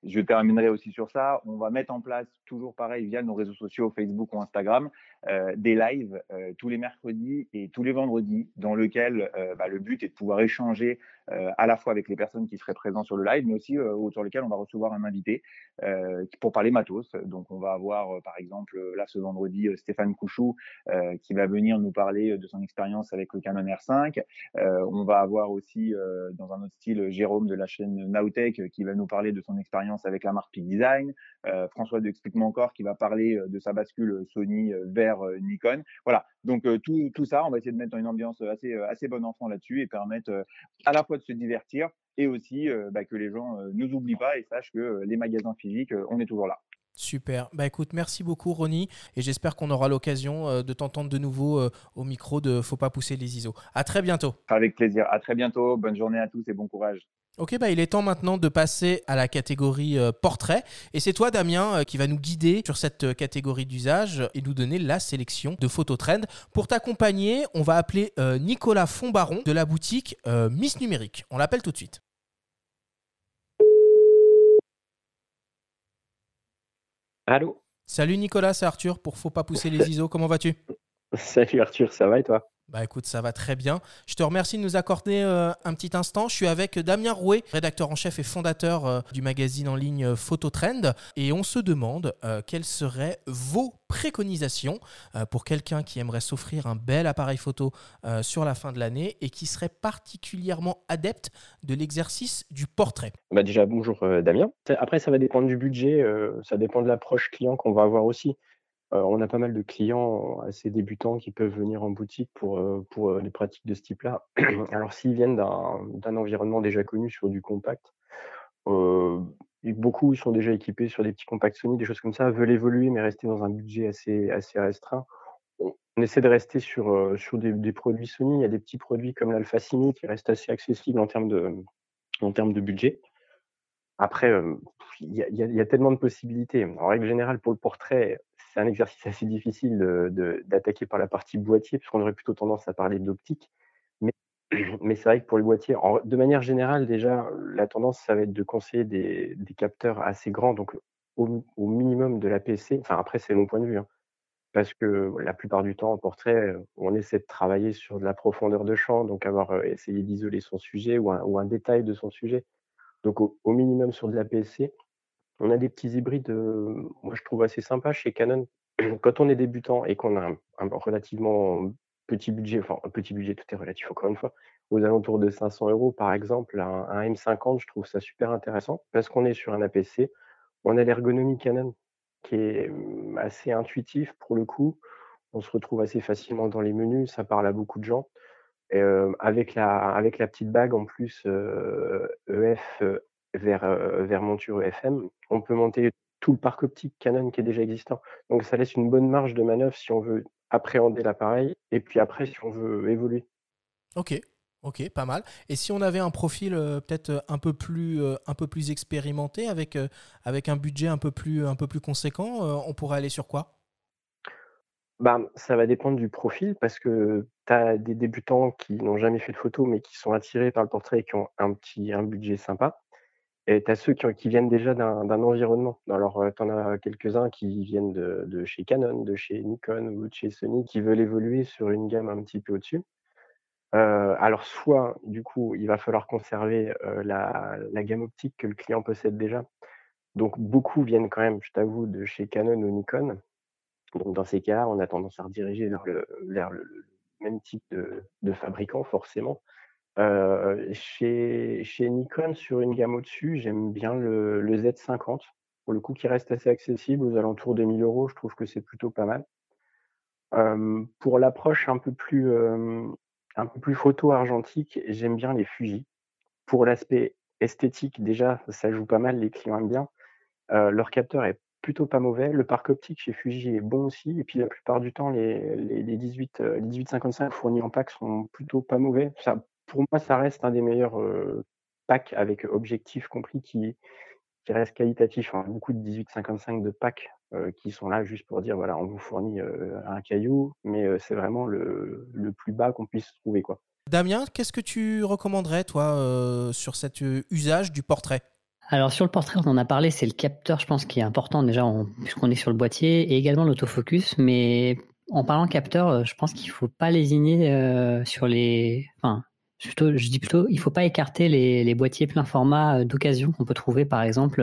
Speaker 10: je terminerai aussi sur ça. On va mettre en place, toujours pareil, via nos réseaux sociaux, Facebook ou Instagram, euh, des lives euh, tous les mercredis et tous les vendredis, dans lequel euh, bah, le but est de pouvoir échanger à la fois avec les personnes qui seraient présentes sur le live, mais aussi autour lesquels on va recevoir un invité pour parler matos. Donc, on va avoir, par exemple, là ce vendredi, Stéphane Couchou qui va venir nous parler de son expérience avec le Canon R5. on va avoir aussi, dans un autre style, Jérôme de la chaîne Nowtech qui va nous parler de son expérience avec la marque Peak Design. François de Explique-moi encore qui va parler de sa bascule Sony vers euh, Nikon. Voilà, donc euh, tout, tout, ça, on va essayer de mettre dans une ambiance assez, euh, assez bon enfant là-dessus et permettre à la fois de se divertir et aussi bah, que les gens ne nous oublient pas et sachent que les magasins physiques, on est toujours là.
Speaker 1: Super. Bah écoute, merci beaucoup Ronnie et j'espère qu'on aura l'occasion de t'entendre de nouveau au micro de Faut pas pousser les ISO. À très bientôt.
Speaker 10: Avec plaisir. À très bientôt. Bonne journée à tous et bon courage.
Speaker 1: Ok, bah il est temps maintenant de passer à la catégorie euh, portrait. Et c'est toi, Damien, euh, qui va nous guider sur cette euh, catégorie d'usage et nous donner la sélection de Phototrend. Pour t'accompagner, on va appeler Nicolas Fonbaron de la boutique Miss Numérique. On l'appelle tout de suite.
Speaker 11: Allô?
Speaker 1: Salut Nicolas, c'est Arthur pour Faut pas pousser les <laughs> ISO. Comment vas-tu?
Speaker 11: Salut Arthur, ça va et toi?
Speaker 1: Bah écoute, ça va très bien. Je te remercie de nous accorder euh, un petit instant. Je suis avec Damien Rouet, rédacteur en chef et fondateur euh, du magazine en ligne euh, Phototrend. Et on se demande quelles seraient vos préconisations pour quelqu'un qui aimerait s'offrir un bel appareil photo sur la fin de l'année et qui serait particulièrement adepte de l'exercice du portrait?
Speaker 11: Bah déjà, bonjour Damien. Après, ça va dépendre du budget, ça dépend de l'approche client qu'on va avoir aussi. Euh, on a pas mal de clients assez débutants qui peuvent venir en boutique pour, euh, pour euh, les pratiques de ce type-là. <clears throat> Alors s'ils viennent d'un environnement déjà connu sur du compact, beaucoup sont déjà équipés sur des petits compacts Sony, des choses comme ça, veulent évoluer mais rester dans un budget assez, assez restreint. On, essaie de rester sur, sur des, produits Sony. Il y a des petits produits comme l'Alpha Cine qui restent assez accessibles en termes de, en termes de budget. Après, il y, a tellement de possibilités. En règle générale, pour le portrait, c'est un exercice assez difficile d'attaquer par la partie boîtier, puisqu'on aurait plutôt tendance à parler d'optique. Mais, <clears throat> mais c'est vrai que pour les boîtiers, de manière générale, déjà, la tendance, ça va être de conseiller des, capteurs assez grands, donc au, minimum de la PC. Enfin, après, c'est mon point de vue. Hein, parce que la plupart du temps, en portrait, on essaie de travailler sur de la profondeur de champ, donc avoir essayé d'isoler son sujet ou un, détail de son sujet. Donc, au, au minimum sur de la PC. On a des petits hybrides, moi je trouve assez sympa chez Canon. <clears throat> Quand on est débutant et qu'on a un, relativement petit budget, enfin un petit budget, tout est relatif encore une fois, aux alentours de 500 euros par exemple, un, M50, je trouve ça super intéressant parce qu'on est sur un APC, on a l'ergonomie Canon qui est mmh, assez intuitif pour le coup, on se retrouve assez facilement dans les menus, ça parle à beaucoup de gens. avec, la, avec la petite bague en plus EF e vers, vers monture EFM, on peut monter tout le parc optique Canon qui est déjà existant. Donc ça laisse une bonne marge de manœuvre si on veut appréhender l'appareil et puis après si on veut évoluer.
Speaker 1: Ok, ok, pas mal. Et si on avait un profil euh, peut-être un peu plus un peu plus expérimenté avec avec un budget un peu plus un peu plus conséquent, on pourrait aller sur quoi?
Speaker 11: Bah, ça va dépendre du profil parce que tu as des débutants qui n'ont jamais fait de photo mais qui sont attirés par le portrait et qui ont un petit un budget sympa. Et tu as ceux qui, viennent déjà d'un environnement. Alors, tu en as quelques-uns qui viennent de, chez Canon, de chez Nikon ou de chez Sony, qui veulent évoluer sur une gamme un petit peu au-dessus. alors, soit, du coup, il va falloir conserver la, gamme optique que le client possède déjà. Donc, beaucoup viennent quand même, je t'avoue, de chez Canon ou Nikon. Donc, dans ces cas-là, on a tendance à rediriger vers le, le même type de, de fabricant, forcément chez Nikon, sur une gamme au-dessus, j'aime bien le le Z50, pour le coup, qui reste assez accessible, aux alentours de 1 euros. Je trouve que c'est plutôt pas mal. pour l'approche un peu plus, photo argentique, j'aime bien les Fuji. Pour l'aspect esthétique, déjà, ça joue pas mal, les clients aiment bien. leur capteur est plutôt pas mauvais. Le parc optique chez Fuji est bon aussi et puis la plupart du temps, les les les 18, les 18-55 fournis en pack sont plutôt pas mauvais. Ça pour moi, ça reste un des meilleurs packs avec objectif compris qui, qui reste qualitatif. Hein. Beaucoup de 1855 de packs qui sont là juste pour dire voilà, on vous fournit un caillou, mais c'est vraiment le, le, plus bas qu'on puisse trouver. Quoi.
Speaker 1: Damien, qu'est-ce que tu recommanderais, toi, sur cet usage du portrait?
Speaker 5: Alors sur le portrait, on en a parlé, c'est le capteur, je pense, qui est important déjà, puisqu'on est sur le boîtier, et également l'autofocus. Mais en parlant capteur, je pense qu'il faut pas lésigner euh, sur les. Enfin, je dis plutôt, il faut pas écarter les, les boîtiers plein format euh, d'occasion qu'on peut trouver, par exemple,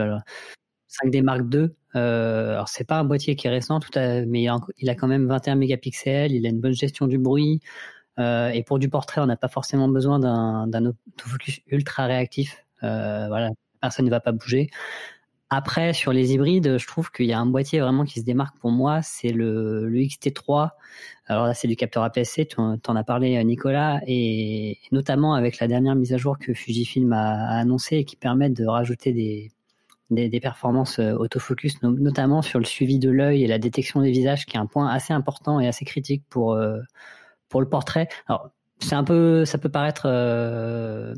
Speaker 5: 5D Mark II. Euh, alors c'est pas un boîtier qui est récent, tout à, mais il a, quand même 21 mégapixels, il a une bonne gestion du bruit. Euh, et pour du portrait, on n'a pas forcément besoin d'un autofocus ultra réactif. Euh, voilà, personne ne va pas bouger. Après, sur les hybrides, je trouve qu'il y a un boîtier vraiment qui se démarque pour moi, c'est le, le XT3. Alors là, c'est du capteur APS-C, tu en, as parlé Nicolas, et notamment avec la dernière mise à jour que Fujifilm a, a annoncée et qui permet de rajouter des, des, performances euh, autofocus, notamment sur le suivi de l'œil et la détection des visages, qui est un point assez important et assez critique pour euh, pour le portrait. Alors, c'est un peu, ça peut paraître euh,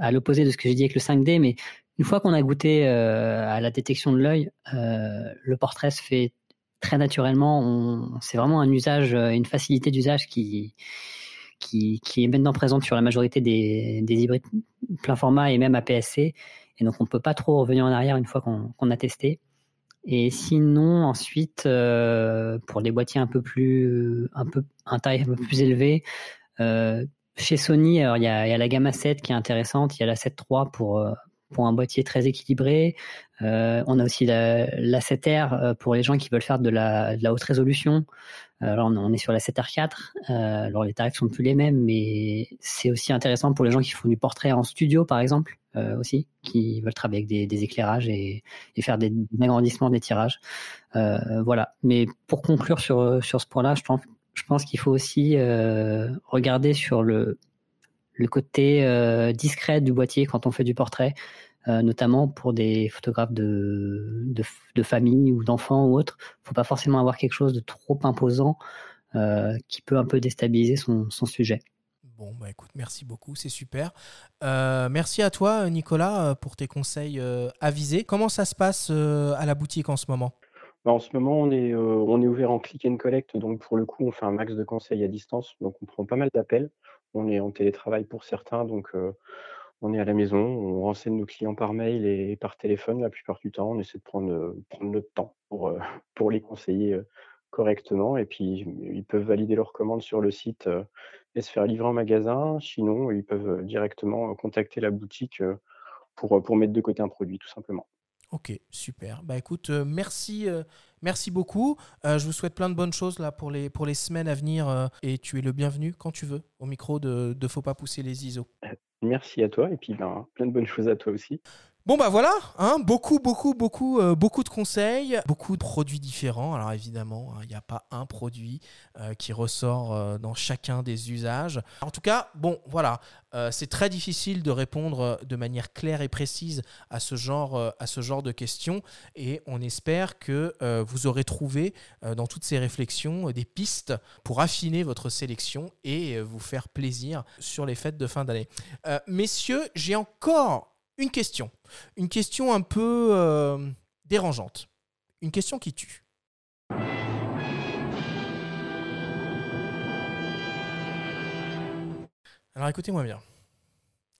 Speaker 5: à l'opposé de ce que j'ai dit avec le 5D, mais une fois qu'on a goûté euh, à la détection de l'œil, euh, le portrait se fait très naturellement. C'est vraiment un usage, une facilité d'usage qui, est maintenant présente sur la majorité des, des hybrides plein format et même APS-C. Et donc, on ne peut pas trop revenir en arrière une fois qu'on a testé. Et sinon, ensuite, euh, pour les boîtiers un peu plus, un peu, un taille un peu plus élevé, euh, chez Sony, il y a, la gamme A7 qui est intéressante, il y a la 7 III pour euh, pour un boîtier très équilibré. Euh, on a aussi la, la 7R euh, pour les gens qui veulent faire de la, haute résolution. Euh, alors on est sur la 7R4. alors les tarifs sont plus les mêmes, mais c'est aussi intéressant pour les gens qui font du portrait en studio, par exemple, aussi, qui veulent travailler avec des, éclairages et, faire des, agrandissements, des tirages. voilà. Mais pour conclure sur sur ce point-là, je pense qu'il faut aussi regarder sur le le côté euh, discret du boîtier quand on fait du portrait, euh, notamment pour des photographes de, de, famille ou d'enfants ou autres. faut pas forcément avoir quelque chose de trop imposant euh, qui peut un peu déstabiliser son, son sujet.
Speaker 1: Bon, bah écoute, merci beaucoup, c'est super. merci à toi, Nicolas, pour tes conseils avisés. Comment ça se passe à la boutique en ce moment?
Speaker 11: Bah, En ce moment, on est, on est ouvert en click and collect, donc pour le coup, on fait un max de conseils à distance, donc on prend pas mal d'appels. On est en télétravail pour certains, donc on est à la maison, on renseigne nos clients par mail et par téléphone la plupart du temps. On essaie de prendre, prendre notre temps pour, <laughs> les conseiller correctement. Et puis, ils peuvent valider leur commande sur le site et se faire livrer en magasin. Sinon, ils peuvent directement contacter la boutique pour mettre de côté un produit, tout simplement.
Speaker 1: Ok, super. Bah écoute, euh, merci, euh, merci beaucoup. Euh, je vous souhaite plein de bonnes choses là pour les, pour les semaines à venir et tu es le bienvenu quand tu veux au micro de, de Faut pas pousser les ISO.
Speaker 11: Merci à toi et puis ben, plein de bonnes choses à toi aussi.
Speaker 1: Bon bah voilà, hein, beaucoup, beaucoup, beaucoup, euh, beaucoup de conseils, beaucoup de produits différents. Alors évidemment, hein, il n'y a pas un produit euh, qui ressort euh, dans chacun des usages. En tout cas, bon voilà, c'est très difficile de répondre de manière claire et précise à ce genre, à ce genre de questions. Et on espère que vous aurez trouvé dans toutes ces réflexions des pistes pour affiner votre sélection et vous faire plaisir sur les fêtes de fin d'année. messieurs, j'ai encore une question. Une question un peu euh, dérangeante. Une question qui tue. Alors écoutez-moi bien.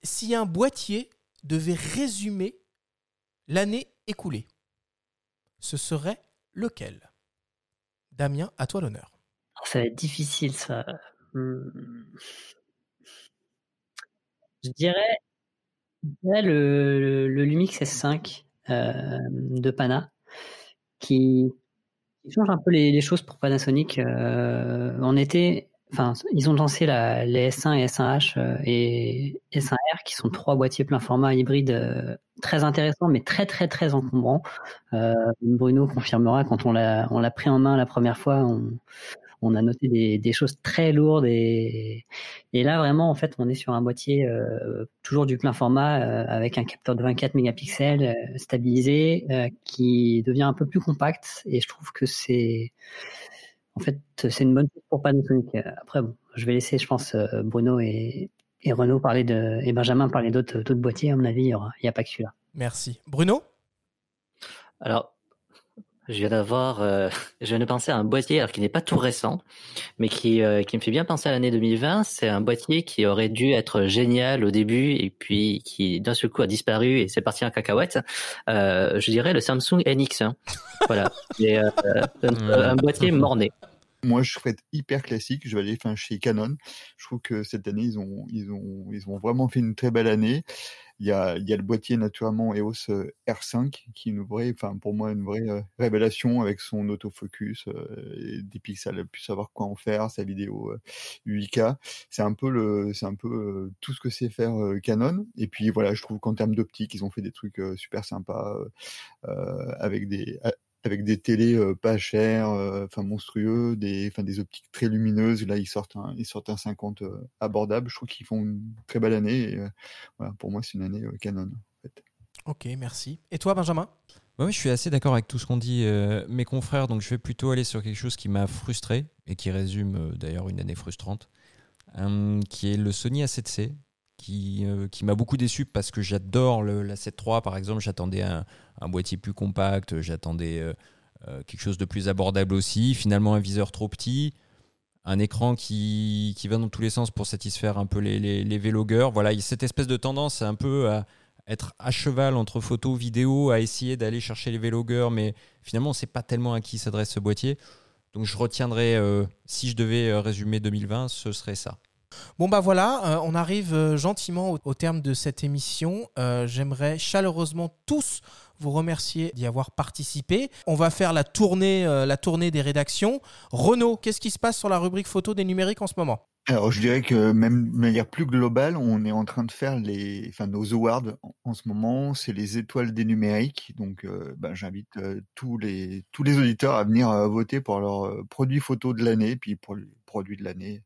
Speaker 1: Si un boîtier devait résumer l'année écoulée, ce serait lequel? Damien, à toi l'honneur.
Speaker 5: Ça va être difficile ça. Hmm. Je dirais le, le, Lumix S5 euh, de Pana qui, change un peu les, choses pour Panasonic. Euh, on était, enfin, ils ont lancé la, les S1 et S1H euh, et S1R qui sont trois boîtiers plein format hybride très intéressants mais très très très encombrants. Bruno confirmera quand on l'a on l'a pris en main la première fois. On, on a noté des, des, choses très lourdes et, et là vraiment en fait on est sur un boîtier euh, toujours du plein format euh, avec un capteur de 24 mégapixels euh, stabilisé qui devient un peu plus compact et je trouve que c'est en fait c'est une bonne chose pour Panasonic. Après bon, je vais laisser je pense Bruno et, et Renault parler de et Benjamin parler d'autres d'autres boîtiers à mon avis il n'y a pas que celui-là.
Speaker 1: Merci. Bruno?
Speaker 4: Alors je viens d'avoir, euh, <laughs> je viens de penser à un boîtier alors qui n'est pas tout récent, mais qui euh, qui me fait bien penser à l'année 2020. C'est un boîtier qui aurait dû être génial au début et puis qui d'un seul coup a disparu et c'est parti en cacahuète. Euh, je dirais le Samsung NX1. voilà, <laughs> et, euh, un, un, boîtier morné.
Speaker 3: Moi, je ferais hyper classique. Je vais aller enfin, chez Canon. Je trouve que cette année, ils ont, ils ont, ils ont vraiment fait une très belle année. Il y a, y a le boîtier naturellement EOS euh, R5 qui est une vraie, enfin pour moi une vraie euh, révélation avec son autofocus, euh, des pixels, plus savoir quoi en faire, sa vidéo 8K. C'est un peu le, c'est un peu tout ce que sait faire Canon. Et puis voilà, je trouve qu'en termes d'optique, ils ont fait des trucs super sympas avec des avec des télés euh, pas chères, euh, enfin monstrueux, des, enfin des optiques très lumineuses. Là, ils sortent un, ils sortent un 50 euh, abordable. Je trouve qu'ils font une très belle année. Et, voilà, pour moi, c'est une année Canon. En fait.
Speaker 1: Ok, merci. Et toi, Benjamin?
Speaker 2: Oui, je suis assez d'accord avec tout ce qu'ont dit mes confrères. Donc, je vais plutôt aller sur quelque chose qui m'a frustré et qui résume d'ailleurs une année frustrante, qui est le Sony A7C, qui, qui m'a beaucoup déçu parce que j'adore la 7 par exemple. J'attendais un, boîtier plus compact, j'attendais euh, euh, quelque chose de plus abordable aussi. Finalement, un viseur trop petit, un écran qui, qui va dans tous les sens pour satisfaire un peu les, les, les. Voilà, il y a cette espèce de tendance un peu à être à cheval entre photo, vidéo, à essayer d'aller chercher les vélogueurs, mais finalement, on ne sait pas tellement à qui s'adresse ce boîtier. Donc je retiendrai, euh, si je devais résumer 2020, ce serait ça.
Speaker 1: Bon bah voilà, on arrive gentiment au, terme de cette émission. J'aimerais chaleureusement tous vous remercier d'y avoir participé. On va faire la tournée, euh, des rédactions. Renaud, qu'est-ce qui se passe sur la rubrique photo des numériques en ce moment?
Speaker 3: Alors, je dirais que même de manière plus globale, on est en train de faire les, enfin, nos awards en, ce moment, c'est les étoiles des numériques. Donc, euh, ben, j'invite euh, tous les tous les auditeurs à venir voter pour leur produit photo de l'année, produit de l'année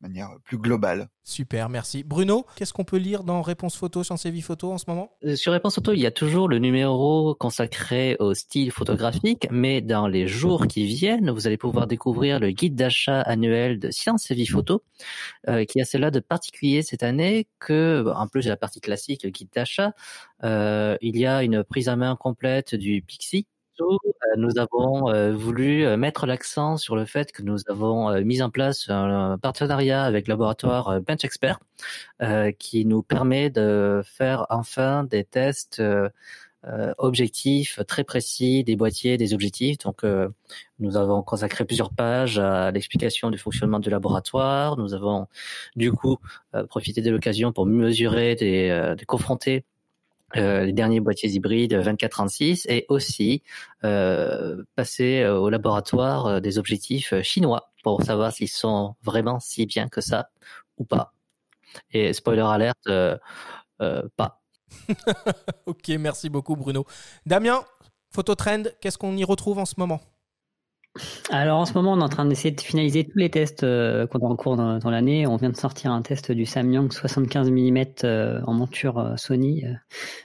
Speaker 3: manière plus globale.
Speaker 1: Super, merci. Bruno, qu'est-ce qu'on peut lire dans Réponse Photo, Sciences et Vie Photo en ce moment?
Speaker 4: Euh, Sur Réponse Photo, il y a toujours le numéro consacré au style photographique, mais dans les jours qui viennent, vous allez pouvoir découvrir le guide d'achat annuel de Sciences et Vie Photo, euh, qui a cela de particulier cette année que, en plus de la partie classique, le guide d'achat, euh, il y a une prise à main complète du Pixie, euh, nous avons euh, voulu euh, mettre l'accent sur le fait que nous avons mis en place un partenariat avec le laboratoire Bench Expert qui nous permet de faire enfin des tests objectifs très précis des boîtiers, des objectifs. Donc, nous avons consacré plusieurs pages à l'explication du fonctionnement du laboratoire. Nous avons du coup profité de l'occasion pour mesurer, des, des confronter euh, les derniers boîtiers hybrides 2436 et aussi euh, passer euh, au laboratoire euh, des objectifs chinois pour savoir s'ils sont vraiment si bien que ça ou pas. Et spoiler alerte, pas. <laughs>
Speaker 1: ok, merci beaucoup Bruno. Damien, Phototrend, qu'est-ce qu'on y retrouve en ce moment?
Speaker 5: Alors en ce moment, on est en train d'essayer de finaliser tous les tests euh, qu'on a en cours dans, l'année. On vient de sortir un test du Samyang 75 mm euh, en monture euh, Sony,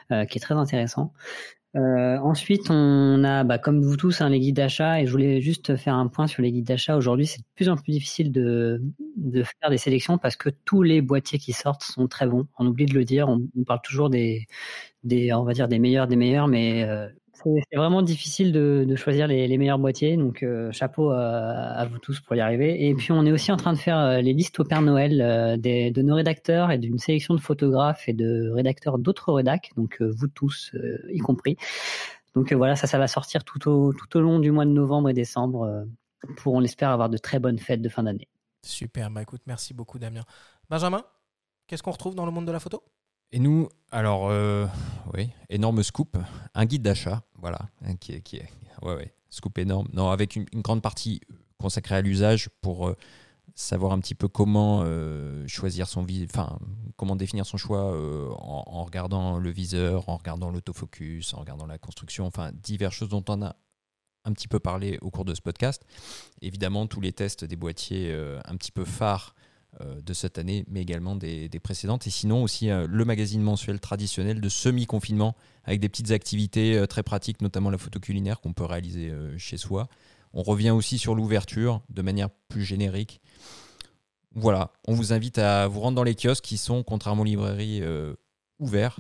Speaker 5: qui est très intéressant. ensuite, on a, bah, comme vous tous, hein, les guides d'achat. Et je voulais juste faire un point sur les guides d'achat. Aujourd'hui, c'est de plus en plus difficile de, faire des sélections parce que tous les boîtiers qui sortent sont très bons. On oublie de le dire. On, on parle toujours des, des, on va dire des meilleurs, des meilleurs, mais c'est vraiment difficile de, choisir les, meilleurs boîtiers, donc euh, chapeau à, vous tous pour y arriver. Et puis on est aussi en train de faire euh, les listes au Père Noël euh, de nos rédacteurs et d'une sélection de photographes et de rédacteurs d'autres rédacs, donc vous tous y compris. Donc voilà, ça, ça va sortir tout au, tout au long du mois de novembre et décembre pour, on l'espère, avoir de très bonnes fêtes de fin d'année.
Speaker 1: Super, bah écoute, merci beaucoup Damien. Benjamin, qu'est-ce qu'on retrouve dans le monde de la photo?
Speaker 2: Et nous, alors, euh, oui, énorme scoop, un guide d'achat, voilà, hein, qui est, qui est, ouais, ouais, scoop énorme. Non, avec une, grande partie consacrée à l'usage pour euh, savoir un petit peu comment euh, choisir son enfin, comment définir son choix en, regardant le viseur, en regardant l'autofocus, en regardant la construction, enfin, diverses choses dont on a un petit peu parlé au cours de ce podcast. Évidemment, tous les tests des boîtiers un petit peu phares euh, de cette année, mais également des, précédentes. Et sinon aussi euh, le magazine mensuel traditionnel de semi-confinement, avec des petites activités euh, très pratiques, notamment la photo culinaire qu'on peut réaliser chez soi. On revient aussi sur l'ouverture de manière plus générique. Voilà, on vous invite à vous rendre dans les kiosques qui sont, contrairement aux librairies, ouverts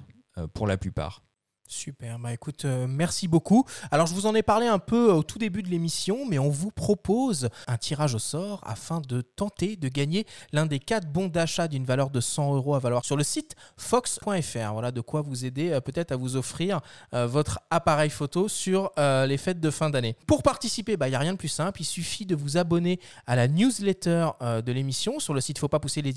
Speaker 2: pour la plupart.
Speaker 1: Super, bah écoute, euh, merci beaucoup. Alors je vous en ai parlé un peu au tout début de l'émission, mais on vous propose un tirage au sort afin de tenter de gagner l'un des quatre bons d'achat d'une valeur de 100 euros à valoir sur le site fox.fr. Voilà de quoi vous aider euh, peut-être à vous offrir euh, votre appareil photo sur les fêtes de fin d'année. Pour participer, bah, il n'y a rien de plus simple, il suffit de vous abonner à la newsletter de l'émission sur le site faut pas pousser les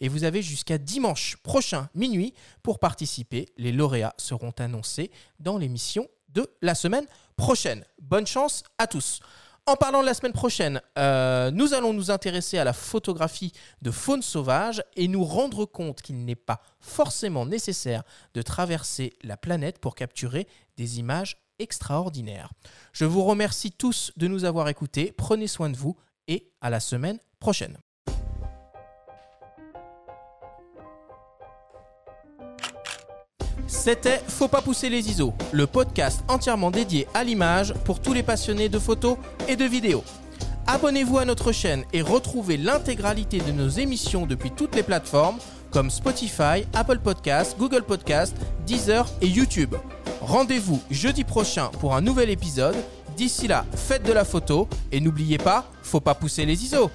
Speaker 1: et vous avez jusqu'à dimanche prochain minuit pour participer. Les lauréats seront seront annoncés dans l'émission de la semaine prochaine. Bonne chance à tous. En parlant de la semaine prochaine, euh, nous allons nous intéresser à la photographie de faune sauvage et nous rendre compte qu'il n'est pas forcément nécessaire de traverser la planète pour capturer des images extraordinaires. Je vous remercie tous de nous avoir écoutés, prenez soin de vous et à la semaine prochaine. C'était Faut pas pousser les ISO, le podcast entièrement dédié à l'image pour tous les passionnés de photos et de vidéos. Abonnez-vous à notre chaîne et retrouvez l'intégralité de nos émissions depuis toutes les plateformes comme Spotify, Apple Podcasts, Google Podcasts, Deezer et YouTube. Rendez-vous jeudi prochain pour un nouvel épisode. D'ici là, faites de la photo et n'oubliez pas, faut pas pousser les ISO.